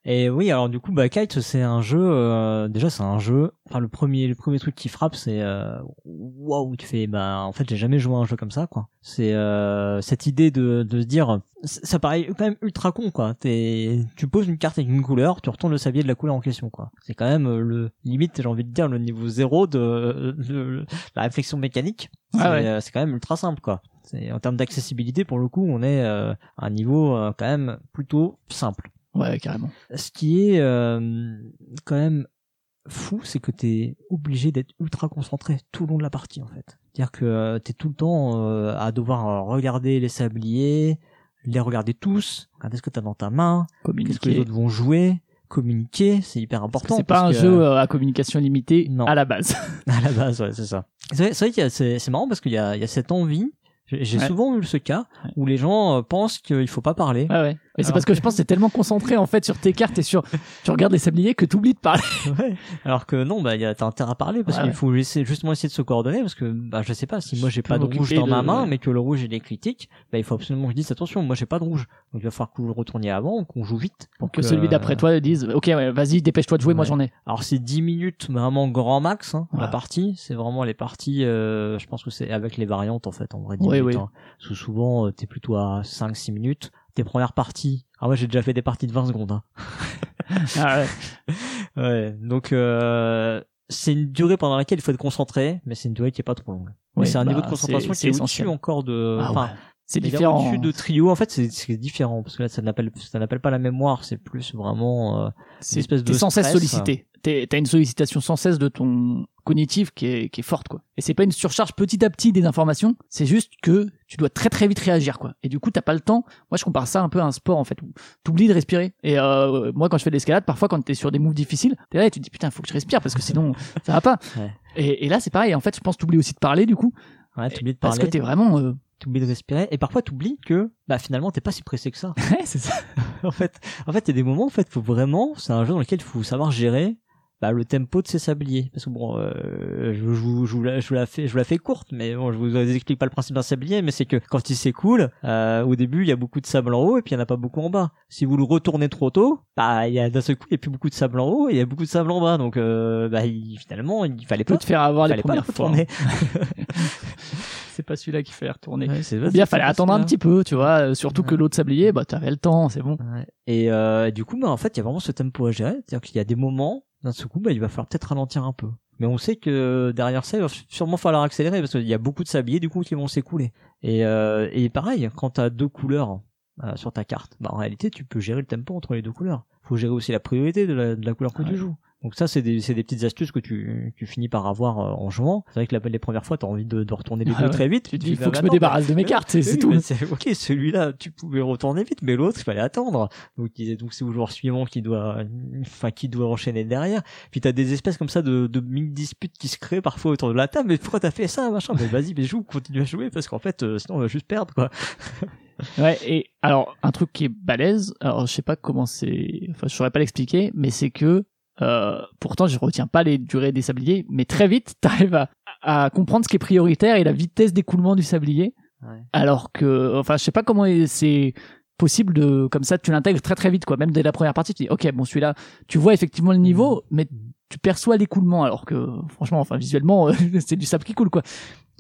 Euh. Et oui, alors du coup, bah, Kite, c'est un jeu. euh, déjà, c'est un jeu. Enfin, le premier, le premier truc qui frappe, c'est euh, waouh, tu fais. Bah, en fait, j'ai jamais joué à un jeu comme ça, quoi. C'est euh, cette idée de, de se dire, ça paraît quand même ultra con, quoi. T'es, tu poses une carte avec une couleur, tu retournes le sablier de la couleur en question, quoi. C'est quand même euh, le limite, j'ai envie de dire, le niveau zéro de, de la réflexion mécanique. Ouais, c'est ouais. euh, c'est quand même ultra simple, quoi. C'est en termes d'accessibilité, pour le coup, on est euh, à un niveau euh, quand même plutôt simple. Ouais, carrément. Ce qui est euh, quand même fou, c'est que t'es obligé d'être ultra concentré tout le long de la partie en fait. C'est-à-dire que euh, t'es tout le temps euh, à devoir regarder les sabliers, les regarder tous, regarder ce que t'as dans ta main, qu'est-ce que les autres vont jouer, communiquer, c'est hyper important. C'est pas un que, jeu euh, à communication limitée Non. à la base. à la base, ouais, c'est ça. C'est vrai, c'est vrai c'est marrant parce qu'il y a, il y a cette envie. J'ai j'ai Ouais. souvent eu ce cas Ouais. où les gens euh, pensent qu'il faut pas parler. Ouais, ouais. Mais c'est parce que je pense que t'es tellement concentré en fait sur tes cartes et sur tu regardes les sabliers que t'oublies de parler. Ouais. Alors que non, bah, il y a, t'as intérêt à parler parce Ouais, qu'il ouais. faut essayer, justement essayer de se coordonner parce que, bah, je sais pas, si moi j'ai pas de rouge dans ma main, mais que le rouge il est critique, bah, il faut absolument que je dise attention, moi j'ai pas de rouge. Donc il va falloir que vous le retourniez avant, qu'on joue vite. Pour que celui d'après toi dise ok ouais, vas-y dépêche-toi de jouer moi j'en ai. Alors c'est 10 minutes vraiment grand max, hein, la partie. C'est vraiment les parties, euh, je pense que c'est avec les variantes en fait, en vrai 10 Oui, minutes. oui. hein. Parce que souvent euh, t'es plutôt à 5-6 minutes. Tes premières parties, ah ouais j'ai déjà fait des parties de 20 secondes. Hein. Ah ouais. Ouais, donc euh, c'est une durée pendant laquelle il faut être concentré, mais c'est une durée qui est pas trop longue. Mais Ouais, c'est un bah, niveau de concentration c'est- qui est c'est au-dessus encore de. Ah enfin. C'est est différent. Au-dessus de trio, en fait, c'est différent parce que là, ça n'appelle ça n'appelle pas la mémoire, c'est plus vraiment. euh, C'est espèce de t'es sans cesse sollicité. T'as une sollicitation sans cesse de ton cognitif qui est, qui est forte quoi. Et c'est pas une surcharge petit à petit des informations, c'est juste que tu dois très très vite réagir quoi. Et du coup t'as pas le temps. Moi je compare ça un peu à un sport en fait où t'oublies de respirer. Et euh, moi quand je fais de l'escalade, parfois quand t'es sur des moves difficiles, t'es là et tu te dis putain faut que je respire parce que sinon ça va pas. Ouais. Et, et là c'est pareil. En fait je pense que t'oublies aussi de parler du coup ouais, t'oublies de parce parler, que t'es vraiment. euh, t'oublies de respirer, et parfois t'oublies que bah finalement t'es pas si pressé que ça. Ouais c'est ça. en fait, en fait, il y a des moments, en fait, faut vraiment, c'est un jeu dans lequel il faut savoir gérer bah, le tempo de ses sabliers. Parce que bon, euh, je, vous, je, vous la, je, vous la fais, je vous la fais courte, mais bon, je vous explique pas le principe d'un sablier, mais c'est que quand il s'écoule, euh, au début, il y a beaucoup de sable en haut et puis il y en a pas beaucoup en bas. Si vous le retournez trop tôt, bah, il y a d'un seul coup, il y a plus beaucoup de sable en haut et il y a beaucoup de sable en bas. Donc, euh, bah, il, finalement, il fallait pas. te faire avoir il les premières le fois. c'est pas celui-là qui fait retourner. Ouais, c'est bien fallait attendre un petit peu, tu vois. euh, Surtout que l'autre sablier, bah t'avais le temps, c'est bon. Ouais. Et euh, du coup, bah, en fait, il y a vraiment ce tempo à gérer. C'est-à-dire qu'il y a des moments, d'un seul coup, bah, il va falloir peut-être ralentir un peu. Mais on sait que derrière ça, il va sûrement falloir accélérer parce qu'il y a beaucoup de sabliers du coup qui vont s'écouler. Et, euh, et pareil, quand tu as deux couleurs euh, sur ta carte, bah, en réalité, tu peux gérer le tempo entre les deux couleurs. faut gérer aussi la priorité de la, de la couleur que Ouais. tu joues. Donc ça, c'est des, c'est des petites astuces que tu, tu finis par avoir euh, en jouant. C'est vrai que la, les premières fois, tu as envie de, de retourner les Ah deux ouais. très vite. Tu te dis, il faut bah, que je bah, me non, débarrasse de mes bah, cartes, c'est oui, tout. ok, celui-là, tu pouvais retourner vite, mais l'autre, il fallait attendre. Donc, donc c'est au joueur suivant qui doit, enfin, qui doit enchaîner derrière. Puis t'as des espèces comme ça de, de mini disputes qui se créent parfois autour de la table. Mais pourquoi t'as fait ça, machin? Mais vas-y, mais joue, continue à jouer parce qu'en fait, euh, sinon on va juste perdre, quoi. Ouais, et alors, un truc qui est balèze, alors je sais pas comment c'est, enfin, je saurais pas l'expliquer, mais c'est que, euh, pourtant, je retiens pas les durées des sabliers, mais très vite, t'arrives à, à comprendre ce qui est prioritaire et la vitesse d'écoulement du sablier, Ouais. alors que, enfin, je sais pas comment c'est possible de, comme ça, tu l'intègres très très vite, quoi. Même dès la première partie, tu dis, ok, bon, celui-là, tu vois effectivement le niveau, mais tu perçois l'écoulement, alors que, franchement, enfin, visuellement, c'est du sable qui coule, quoi.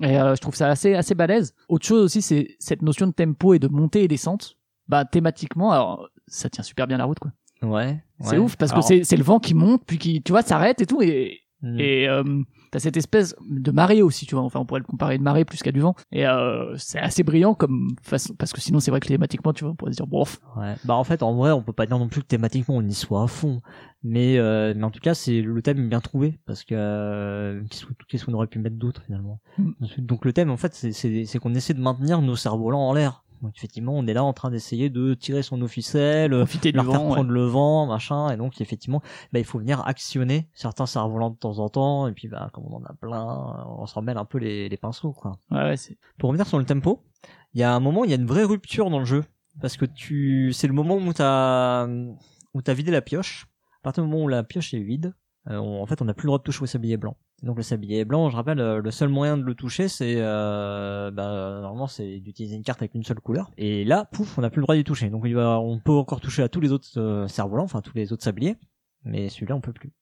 Et euh, je trouve ça assez assez balèze. Autre chose aussi, c'est cette notion de tempo et de montée et descente. Bah thématiquement, alors ça tient super bien la route quoi. Ouais. C'est ouais. ouf parce Alors, que c'est le vent qui monte puis qui tu vois s'arrête et tout et mm, et euh, t'as cette espèce de marée aussi tu vois. Enfin on pourrait le comparer une marée plus qu'à du vent et euh, c'est assez brillant comme façon parce que sinon c'est vrai que thématiquement tu vois on pourrait se dire bof. ouais. Bah en fait, en vrai, on peut pas dire non plus que thématiquement on y soit à fond. Mais, euh, mais en tout cas, c'est le thème est bien trouvé parce que euh, qu'est-ce que- qu'est-ce qu'on aurait pu mettre d'autre finalement? Mm. Ensuite, Donc le thème, en fait, c'est- qu'on essaie de maintenir nos cerfs-volants en l'air. Donc effectivement, on est là en train d'essayer de tirer son officiel, euh, leur faire vent. ouais. prendre le vent, machin, et donc effectivement, bah, il faut venir actionner certains cerfs-volants de temps en temps, et puis bah, comme on en a plein, on s'en mêle un peu les, les pinceaux, quoi. Ouais, ouais, c'est Pour revenir sur le tempo, il y a un moment, il y a une vraie rupture dans le jeu, parce que tu, c'est le moment où t'as, où t'as vidé la pioche. À partir du moment où la pioche est vide, euh, on- en fait, on n'a plus le droit de toucher au sablier blanc. Donc le sablier blanc, je rappelle, euh, le seul moyen de le toucher, c'est euh, bah, normalement c'est d'utiliser une carte avec une seule couleur. Et là, pouf, on n'a plus le droit d'y toucher. Donc on peut encore toucher à tous les autres euh, cerfs-volants, enfin tous les autres sabliers, mais celui-là on peut plus.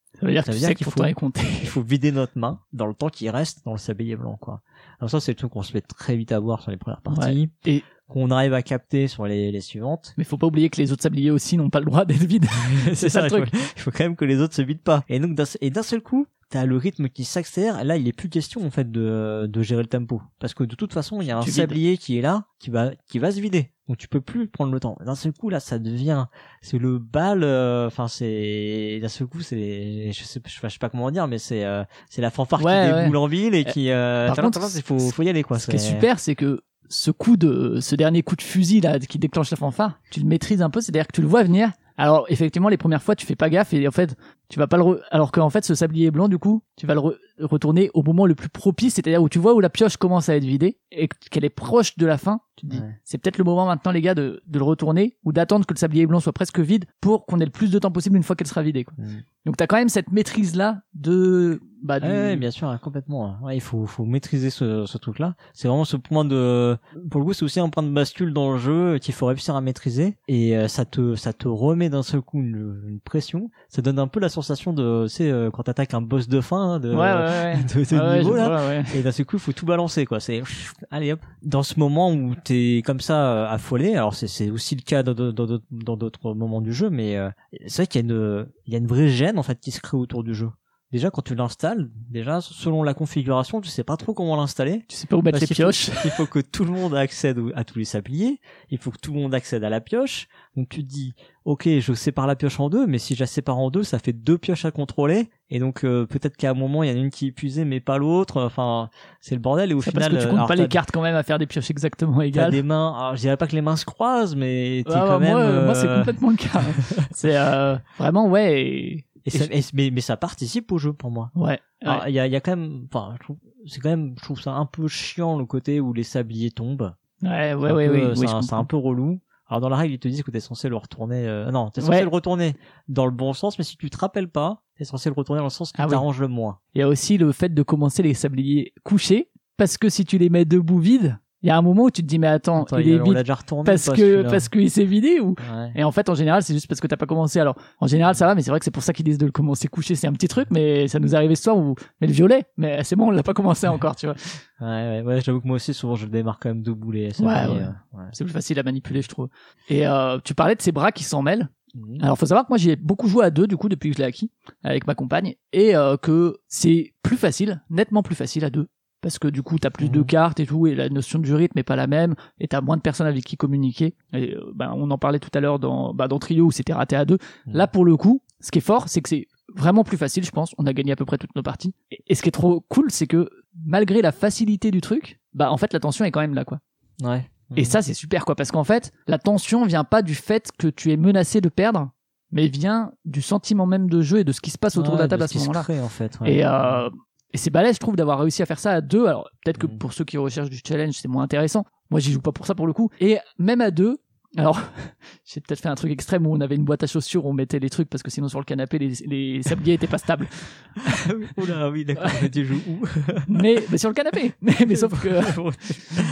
ça veut dire qu'il qu'il faut faut-. Il faut vider notre main dans le temps qui reste dans le sablier blanc, quoi. Alors ça, c'est le truc qu'on se fait très vite avoir sur les premières parties, Et- qu'on arrive à capter sur les, les suivantes. Mais faut pas oublier que les autres sabliers aussi n'ont pas le droit d'être vides. c'est ça le il truc. faut- Il faut quand même que les autres se vident pas. Et donc, d'un et d'un seul coup, t'as le rythme qui s'accélère. Là, il est plus question en fait de, de gérer le tempo, parce que de toute façon, il y a un Tu vides. sablier qui est là, qui va, qui va se vider. Donc tu peux plus prendre le temps. D'un seul coup, là, ça devient, c'est le bal. euh, Enfin, c'est d'un seul coup, c'est, je sais, je sais pas comment dire, mais c'est, euh, c'est la fanfare Ouais, qui ouais. déboule en ville et qui. Euh, Par contre, qu'il faut, faut y aller quoi. Ce qui est super, c'est que ce coup de, ce dernier coup de fusil là, qui déclenche la fanfare, tu le maîtrises un peu, c'est-à-dire que tu le vois venir. Alors effectivement, les premières fois, tu fais pas gaffe et en fait, tu vas pas le, re- alors qu'en fait, ce sablier blanc, du coup, tu vas le re- retourner au moment le plus propice, c'est-à-dire où tu vois où la pioche commence à être vidée et qu'elle est proche de la fin. Tu te dis, Ouais. c'est peut-être le moment maintenant, les gars, de, de le retourner ou d'attendre que le sablier blanc soit presque vide pour qu'on ait le plus de temps possible une fois qu'elle sera vidée. Quoi. Mm. Donc t'as quand même cette maîtrise là de, bah, du- Ouais, ouais, bien sûr, complètement. Ouais, il faut, faut maîtriser ce, ce truc-là. C'est vraiment ce point de, pour le coup, c'est aussi un point de bascule dans le jeu qu'il faut réussir à maîtriser. Et euh, ça te, ça te remet d'un seul coup une, une pression. Ça donne un peu la sensation de, tu sais, euh, quand t'attaques un boss de fin, hein, de, ouais, ouais, de, de Ah niveau là. Et d'un seul coup, il faut tout balancer, quoi. C'est, allez hop. Dans ce moment où t'es comme ça euh, affolé, alors c'est, c'est aussi le cas dans d'autres moments du jeu, mais euh, c'est vrai qu'il y a une, il y a une vraie gêne en fait qui se crée autour du jeu. Déjà, quand tu l'installes, déjà selon la configuration, tu sais pas trop comment l'installer. Tu sais pas où mettre les faut- pioches. Il faut que tout le monde accède à tous les sabliers. Il faut que tout le monde accède à la pioche. Donc tu te dis, ok, je sépare la pioche en deux, mais si je la sépare en deux, ça fait deux pioches à contrôler. Et donc euh, peut-être qu'à un moment, il y en a une qui est épuisée, mais pas l'autre. Enfin, c'est le bordel. Et au final, parce que tu comptes alors, pas t'as- les cartes quand même à faire des pioches exactement T'as égales. des mains. Alors, je dirais pas que les mains se croisent, mais t'es Ah, quand bah, moi, même. euh, moi, c'est euh, complètement le cas. c'est euh, vraiment ouais, et- et ça- et- mais, mais ça participe au jeu pour moi. ouais. Il y a, y a quand même, enfin, je trouve, c'est quand même, je trouve ça un peu chiant le côté où les sabliers tombent. Ouais, ouais, ouais, peu- ouais, c'est oui, un, je c'est un peu relou. Alors dans la règle, ils te disent que t'es censé le retourner. euh, non, t'es censé Ouais. le retourner dans le bon sens, mais si tu te rappelles pas, T'es censé le retourner dans le sens qui Ah oui. t'arrange le moins. Il y a aussi le fait de commencer les sabliers couchés, parce que si tu les mets debout vides, il y a un moment où tu te dis mais attends, Attends, il est vide déjà retourné. parce pas, que parce qu'il s'est vidé ou? Ouais. et en fait en général c'est juste parce que t'as pas commencé. Alors en général ça va, mais c'est vrai que c'est pour ça qu'ils disent de le commencer couché, c'est un petit truc, mais ça nous est arrivé ce soir où mais le violet, mais c'est bon on l'a pas commencé encore, tu vois. Ouais, ouais, ouais, j'avoue que moi aussi, souvent, je le démarre quand même Ouais, sabliers, ouais. euh, ouais. C'est plus facile à manipuler je trouve. Et euh, tu parlais de ces bras qui s'en mêlent. Mhm. Alors faut savoir que moi j'ai beaucoup joué à deux du coup depuis que je l'ai acquis avec ma compagne et euh, que c'est plus facile, nettement plus facile à deux parce que du coup t'as plus de Mhm. cartes et tout et la notion du rythme est pas la même et t'as moins de personnes avec qui communiquer. Et, ben, on en parlait tout à l'heure dans bah, dans Trio où c'était raté à deux. Mhm. Là pour le coup, ce qui est fort c'est que c'est vraiment plus facile je pense. On a gagné à peu près toutes nos parties et, et ce qui est trop cool c'est que malgré la facilité du truc, bah en fait la tension est quand même là quoi. Ouais. Et Mhm. ça, c'est super, quoi, parce qu'en fait, la tension vient pas du fait que tu es menacé de perdre, mais vient du sentiment même de jeu et de ce qui se passe autour de la table à ce moment-là. en fait. ouais. Et, euh, et c'est balèze, je trouve, d'avoir réussi à faire ça à deux. Alors, peut-être que Mhm. pour ceux qui recherchent du challenge, c'est moins intéressant. Moi, j'y joue pas pour ça, pour le coup. Et même à deux, alors, j'ai peut-être fait un truc extrême où on avait une boîte à chaussures où on mettait les trucs parce que sinon sur le canapé, les, les sabliers étaient pas stables. Oula, oui, d'accord. mais tu joues où Mais, mais sur le canapé. Mais, mais sauf que,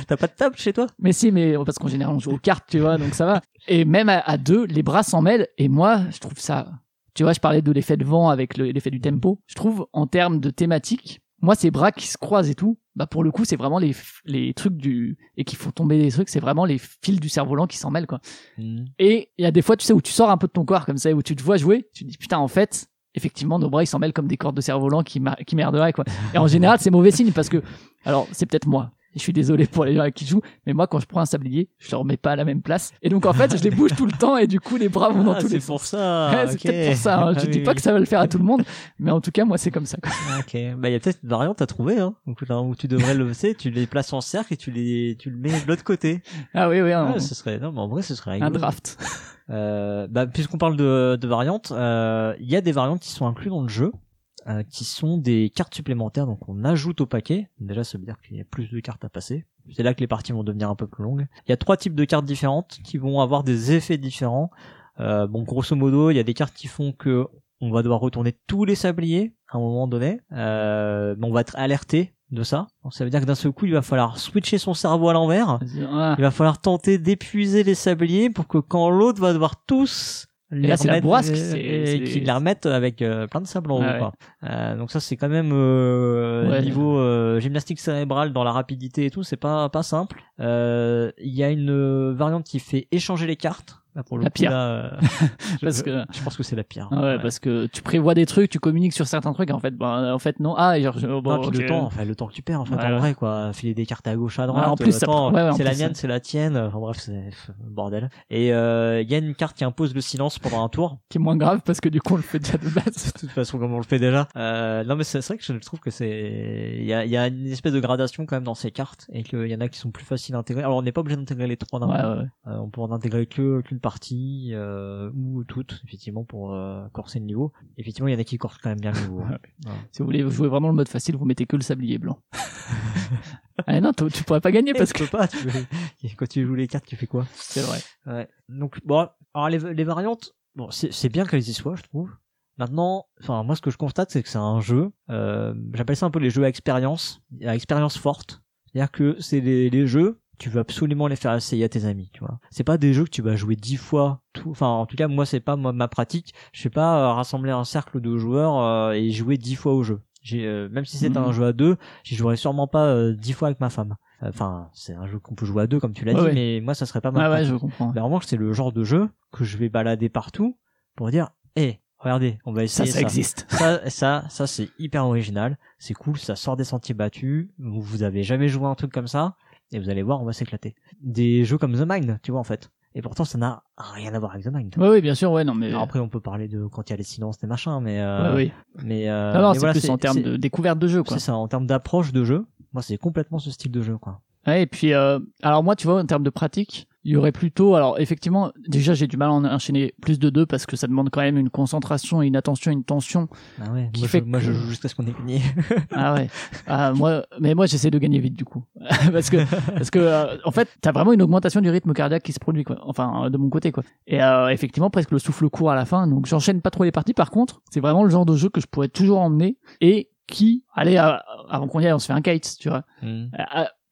T'as pas de table chez toi? Mais si, mais parce qu'en général on joue aux cartes, tu vois, donc ça va. Et même à, à deux, les bras s'en mêlent. Et moi, je trouve ça. Tu vois, je parlais de l'effet de vent avec le- l'effet du tempo. Je trouve en termes de thématique, moi ces bras qui se croisent et tout, bah pour le coup c'est vraiment les les trucs du et qui font tomber les trucs, c'est vraiment les fils du cerf-volant qui s'en mêlent quoi. Mhm. Et il y a des fois, tu sais, où tu sors un peu de ton corps comme ça, où tu te vois jouer, tu te dis putain en fait. Effectivement, nos bras ils s'en mêlent comme des cordes de cerf-volant qui, qui merderaient quoi. Et en général, c'est mauvais signe parce que, alors c'est peut-être moi. Je suis désolé pour les gens avec qui je joue, mais moi quand je prends un sablier, je le remets pas à la même place. Et donc en fait, je les bouge tout le temps et du coup les bras vont dans Ah, tous les c'est sens. pour ça. Ouais, c'est peut-être pour ça. hein. Je Ah, dis oui, pas que ça va le faire à tout le monde, mais en tout cas moi c'est comme ça. Quoi. Ok. Bah, il y a peut-être une variante à trouver, hein. Donc, là où tu devrais le, tu les places en cercle et tu les, tu le mets de l'autre côté. Ah oui oui, un, Ouais, ce serait, non, mais en vrai, ce serait un rigolo. draft. Euh, bah, puisqu'on parle de, de variantes, euh, il y a des variantes qui sont incluses dans le jeu, euh, qui sont des cartes supplémentaires. Donc on ajoute au paquet. Déjà, ça veut dire qu'il y a plus de cartes à passer. C'est là que les parties vont devenir un peu plus longues. Il y a trois types de cartes différentes qui vont avoir des effets différents. Euh, bon, grosso modo, il y a des cartes qui font que on va devoir retourner tous les sabliers à un moment donné. Euh, mais on va être alerté de ça. Donc ça veut dire que d'un seul coup, il va falloir switcher son cerveau à l'envers. Il va falloir tenter d'épuiser les sabliers pour que quand l'autre va devoir tous les là, c'est la bourrasque, c'est- et c'est- qu'ils les remettent avec euh, plein de sable en haut. Ouais, quoi. Euh, donc ça c'est quand même euh, Ouais. niveau euh, gymnastique cérébrale dans la rapidité et tout, c'est pas pas simple. Euh, Il y a une variante qui fait échanger les cartes. Là, pour le La coup, pire. là, euh, je, Parce que je pense que c'est la pire. Ah ouais, parce que tu prévois des trucs, tu communiques sur certains trucs, et en fait, ben, en fait, non. Ah, genre, bon, Non, le temps, enfin le temps que tu perds en fait Ouais, en ouais. vrai quoi, filer des cartes à gauche à Ouais, droite. en plus, euh, ouais, ouais, c'est la mienne, c'est la tienne. Enfin bref, c'est bordel. Et euh, il y a une carte qui impose le silence pendant un tour. qui est moins grave parce que du coup, on le fait déjà de base. De toute façon, comme on le fait déjà. Euh, non mais c'est vrai que je trouve que c'est il y a, y a une espèce de gradation quand même dans ces cartes et qu'il y en a qui sont plus faciles à intégrer. Alors on n'est pas obligé d'intégrer les trois d'un Ouais, ouais, ouais. Euh, on peut en intégrer que qu'une partie euh, ou toutes effectivement pour euh, corser le niveau. Effectivement, il y en a qui corsent quand même bien le niveau. hein. Ouais. Si vous voulez jouer vraiment le mode facile, vous mettez que le sablier blanc. ah non, tu tu pourrais pas gagner parce tu que peux pas. Tu Quand tu joues les cartes, tu fais quoi? C'est vrai. Ouais. Donc bon, alors les, les variantes, bon, c'est c'est bien qu'elles y soient, je trouve. Maintenant, enfin moi ce que je constate c'est que c'est un jeu, euh, j'appelle ça un peu les jeux à expérience, à expérience forte. C'est-à-dire que c'est les, les jeux, tu veux absolument les faire essayer à tes amis, tu vois. C'est pas des jeux que tu vas jouer dix fois, tout. Enfin en tout cas moi c'est pas moi, ma pratique. Je fais pas euh, rassembler un cercle de joueurs euh, et jouer dix fois au jeu. J'ai euh, même si c'est Mhm. un jeu à deux, j'y jouerai sûrement pas dix fois avec ma femme. Enfin c'est un jeu qu'on peut jouer à deux comme tu l'as Ouais, dit, ouais. mais moi ça serait pas ma Ouais, ouais, pratique. je comprends. Mais en revanche, c'est le genre de jeu que je vais balader partout pour dire, hé, regardez, on va essayer ça ça. existe. Ça, ça, ça, c'est hyper original. C'est cool, ça sort des sentiers battus. Vous, vous avez jamais joué à un truc comme ça. Et vous allez voir, on va s'éclater. Des jeux comme The Mind, tu vois, en fait. Et pourtant, ça n'a rien à voir avec The Mind. Ouais, oui, bien sûr, ouais, non, mais. Alors après, on peut parler de quand il y a les silences, des machins, mais, euh, ouais, oui. mais, euh, Non, non, mais c'est voilà, plus en termes de découverte de jeu, quoi. C'est ça, en termes d'approche de jeu. Moi, c'est complètement ce style de jeu, quoi. Ouais, et puis, euh, alors moi, tu vois, en termes de pratique, il y aurait plutôt, alors effectivement, déjà j'ai du mal à en enchaîner plus de deux parce que ça demande quand même une concentration, une attention, une tension. Ah ouais, Qui moi, fait je, moi que- je joue jusqu'à ce qu'on ait gagné. Ah ouais. Ah, moi, mais moi j'essaie de gagner vite du coup, parce que parce que euh, en fait t'as vraiment une augmentation du rythme cardiaque qui se produit quoi. Enfin euh, de mon côté quoi. Et euh, effectivement presque le souffle court à la fin, donc j'enchaîne pas trop les parties. Par contre, c'est vraiment le genre de jeu que je pourrais toujours emmener et qui, allez, euh, avant qu'on y aille, on se fait un kite, tu vois. Hmm.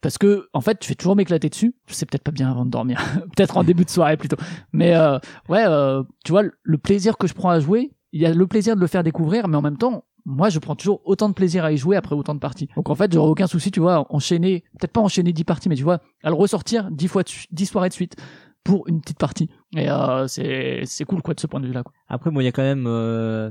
Parce que en fait, je vais toujours m'éclater dessus. C'est peut-être pas bien avant de dormir, peut-être en début de soirée plutôt. Mais euh, ouais, euh, tu vois, le plaisir que je prends à jouer, il y a le plaisir de le faire découvrir, mais en même temps, moi, je prends toujours autant de plaisir à y jouer après autant de parties. Donc en fait, j'aurais aucun souci, tu vois, enchaîner, peut-être pas enchaîner 10 parties, mais tu vois, à le ressortir 10 fois, de su- 10 soirées de suite pour une petite partie. Et euh, c'est c'est cool quoi de ce point de vue là. Quoi. Après, moi, il y a quand même. Euh...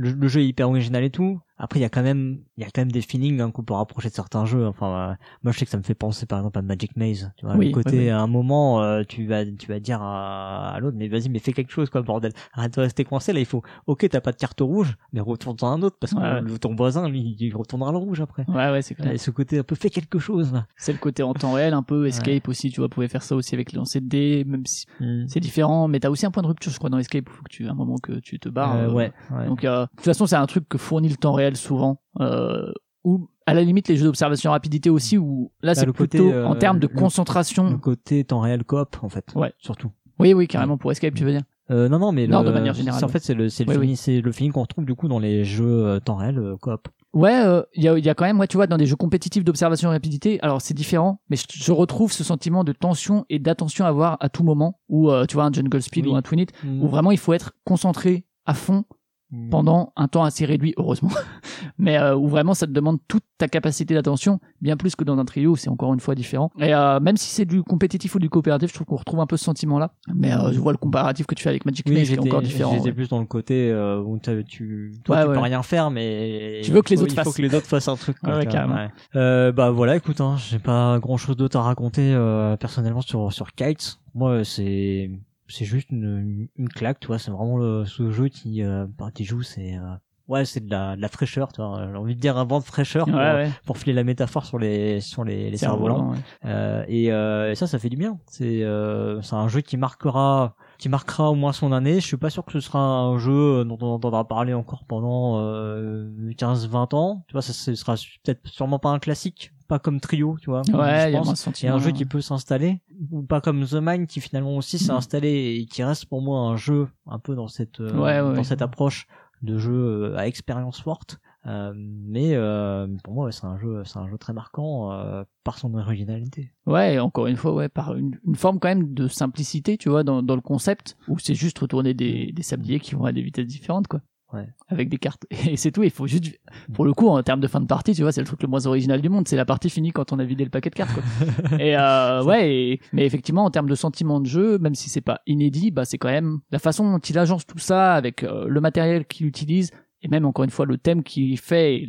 le, le jeu est hyper original et tout. Après, il y a quand même, il y a quand même des feelings hein, qu'on peut rapprocher de certains jeux. Enfin, euh, moi, je sais que ça me fait penser, par exemple, à Magic Maze. Tu vois, Oui, le côté, oui, oui. à un moment, euh, tu vas, tu vas dire à, à l'autre, mais vas-y, mais fais quelque chose, quoi, bordel. Arrête de rester coincé. Là, il faut. Ok, t'as pas de carte rouge, mais retourne dans un autre parce que Ouais. le- ton voisin, lui, il retournera le rouge après. Ouais ouais c'est clair. Et ce côté un peu fait quelque chose. Là. C'est le côté en temps réel un peu escape aussi. Tu vois, pouvez faire ça aussi avec les lancers de dés, même si c'est différent. Mais t'as aussi un point de rupture, je crois, dans escape. Il faut que tu, à un moment que tu te barres. Euh, euh, ouais. ouais. Donc, de toute façon, c'est un truc que fournit le temps réel souvent. Euh, ou à la limite les jeux d'observation rapidité aussi, où là c'est le côté, plutôt euh, en termes de le- concentration. le côté temps réel coop, en fait. Ouais. Surtout. Oui, oui, carrément pour escape, tu veux dire. Euh, non, non, mais Non, le- de manière générale, c'est- En fait, c'est le, c'est le Oui, feeling, c'est le feeling qu'on retrouve du coup dans les jeux euh, temps réel coop. Ouais, euh, il y, a, y a quand même, moi, tu vois, dans des jeux compétitifs d'observation et rapidité, alors c'est différent, mais je, je retrouve ce sentiment de tension et d'attention à avoir à tout moment, ou euh, tu vois, un Jungle Speed Oui. ou un Twin It, où vraiment il faut être concentré à fond Mm. Pendant un temps assez réduit, heureusement, mais euh, où vraiment ça te demande toute ta capacité d'attention, bien plus que dans un trio, où c'est encore une fois différent. Et euh, même si c'est du compétitif ou du coopératif, je trouve qu'on retrouve un peu ce sentiment-là. Mais euh, je vois le comparatif que tu fais avec Magic Oui, Maze, qui est encore différent. j'étais ouais. plus dans le côté où tu, toi, Ouais, tu ouais. peux rien faire, mais Tu veux que les autres il faut fassent. que les autres fassent un truc. quoi, carrément. Bah voilà, écoute, hein, j'ai pas grand chose d'autre à raconter personnellement sur sur Kites. Moi, c'est c'est juste une, une claque, tu vois. C'est vraiment le, ce jeu qui, euh, bah, tu joues, c'est euh, ouais, c'est de la, de la fraîcheur, tu vois. J'ai envie de dire un vent de fraîcheur pour, ouais. pour filer la métaphore sur les sur les, les C'est un cerfs-volants. volant, ouais. Euh, et, euh, et ça, ça fait du bien. C'est euh, c'est un jeu qui marquera qui marquera au moins son année. Je suis pas sûr que ce sera un jeu dont on entendra parler encore pendant euh, 15-20 ans. Tu vois, ça ce sera peut-être sûrement pas un classique, pas comme Trio, tu vois. Ouais, je il y a Et un jeu qui peut s'installer, ou pas comme The Mind qui finalement aussi s'est Mhm. installé et qui reste pour moi un jeu un peu dans cette euh, Ouais, ouais, dans ouais. cette approche de jeu euh, à expérience forte. Euh, mais euh, pour moi, ouais, c'est un jeu, c'est un jeu très marquant euh, par son originalité. Ouais, encore une fois, ouais, par une, une forme quand même de simplicité, tu vois, dans, dans le concept, où c'est juste retourner des, des sabliers qui vont à des vitesses différentes, quoi. Ouais. Avec des cartes. Et c'est tout, il faut juste, pour le coup, en termes de fin de partie, tu vois, c'est le truc le moins original du monde, c'est la partie finie quand on a vidé le paquet de cartes, quoi. et euh, ouais, et- mais effectivement, en termes de sentiment de jeu, même si c'est pas inédit, bah c'est quand même la façon dont il agence tout ça avec euh, le matériel qu'il utilise, et même encore une fois le thème qu'il fait,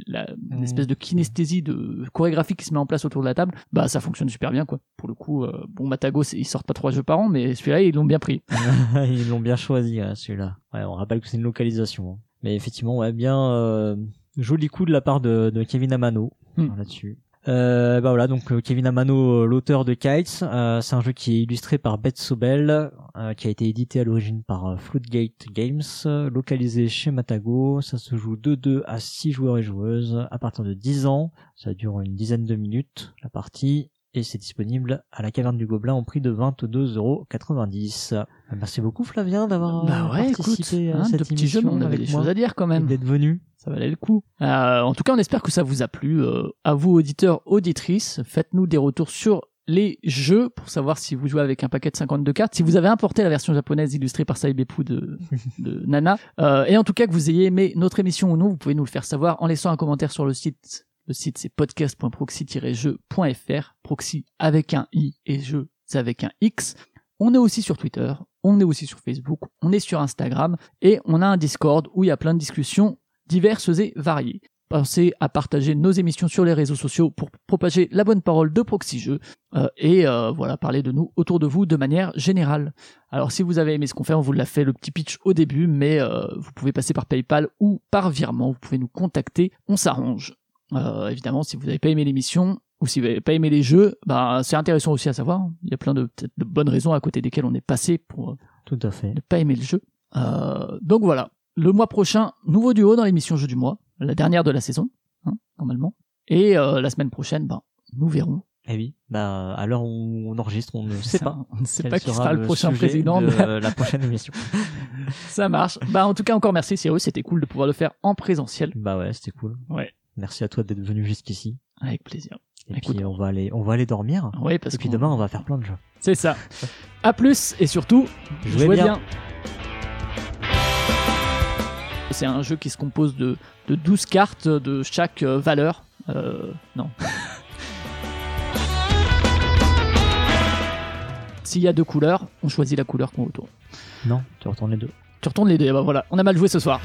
l'espèce de kinesthésie de chorégraphie qui se met en place autour de la table, bah ça fonctionne super bien quoi. Pour le coup, euh, bon Matago ils sortent pas trois jeux par an, mais celui-là ils l'ont bien pris. Ils l'ont bien choisi hein, celui-là. Ouais, on rappelle que c'est une localisation. hein. Mais effectivement, ouais, bien euh, joli coup de la part de, de Kevin Amano Hmm. hein, là-dessus. Euh, bah voilà, donc euh, Kevin Amano, euh, l'auteur de Kites, c'est un jeu qui est illustré par Beth Sobel, qui a été édité à l'origine par Floodgate Games, localisé chez Matago. Ça se joue de 2 à 6 joueurs et joueuses à partir de 10 ans. Ça dure une dizaine de minutes la partie et c'est disponible à la caverne du Gobelin au prix de 22,90€. Euh, Merci beaucoup Flavien d'avoir bah euh, ouais, écoute, participé à hein, cette de jeux, émission mais on avait des choses à dire quand même. d'être venu. Ça valait le coup. Euh, en tout cas, on espère que ça vous a plu. Euh, à vous, auditeurs, auditrices, faites-nous des retours sur les jeux pour savoir si vous jouez avec un paquet de 52 cartes, si vous avez importé la version japonaise illustrée par Saibepu de, de Nana, euh, et en tout cas que vous ayez aimé notre émission ou non, vous pouvez nous le faire savoir en laissant un commentaire sur le site. Le site c'est podcast.proxy-jeu.fr, proxy avec un i et jeu avec un x. On est aussi sur Twitter, on est aussi sur Facebook, on est sur Instagram et on a un Discord où il y a plein de discussions diverses et variées. Pensez à partager nos émissions sur les réseaux sociaux pour propager la bonne parole de Proxy Jeux euh, et euh, voilà parler de nous autour de vous de manière générale. Alors si vous avez aimé ce qu'on fait, on vous l'a fait le petit pitch au début, mais euh, vous pouvez passer par PayPal ou par virement. Vous pouvez nous contacter, on s'arrange. Euh, évidemment, si vous n'avez pas aimé l'émission, ou si vous n'avez pas aimé les jeux, bah, c'est intéressant aussi à savoir. Il y a plein de, de bonnes raisons à côté desquelles on est passé pour Tout à fait. ne pas aimer le jeu. Euh, donc voilà. Le mois prochain, nouveau duo dans l'émission Jeu du mois, la dernière de la saison, hein, normalement. Et euh, la semaine prochaine, ben, nous verrons. Eh oui, bah à l'heure où on enregistre, on ne sait Ça, pas. On ne sait pas qui sera le prochain président. de mais la prochaine émission. ça marche. Bah, en tout cas, encore merci Cyrus. C'était cool de pouvoir le faire en présentiel. bah ouais, c'était cool. Ouais. Merci à toi d'être venu jusqu'ici. Avec plaisir. Et Écoute, puis on va aller, on va aller dormir. Oui, parce Et puis demain, on va faire plein de jeux. C'est ça. À plus et surtout, Jouez jouez bien. bien. C'est un jeu qui se compose de, de 12 cartes de chaque euh, valeur. Euh, non. S'il y a deux couleurs, on choisit la couleur qu'on retourne. Non, tu retournes les deux. Tu retournes les deux, bah voilà, on a mal joué ce soir.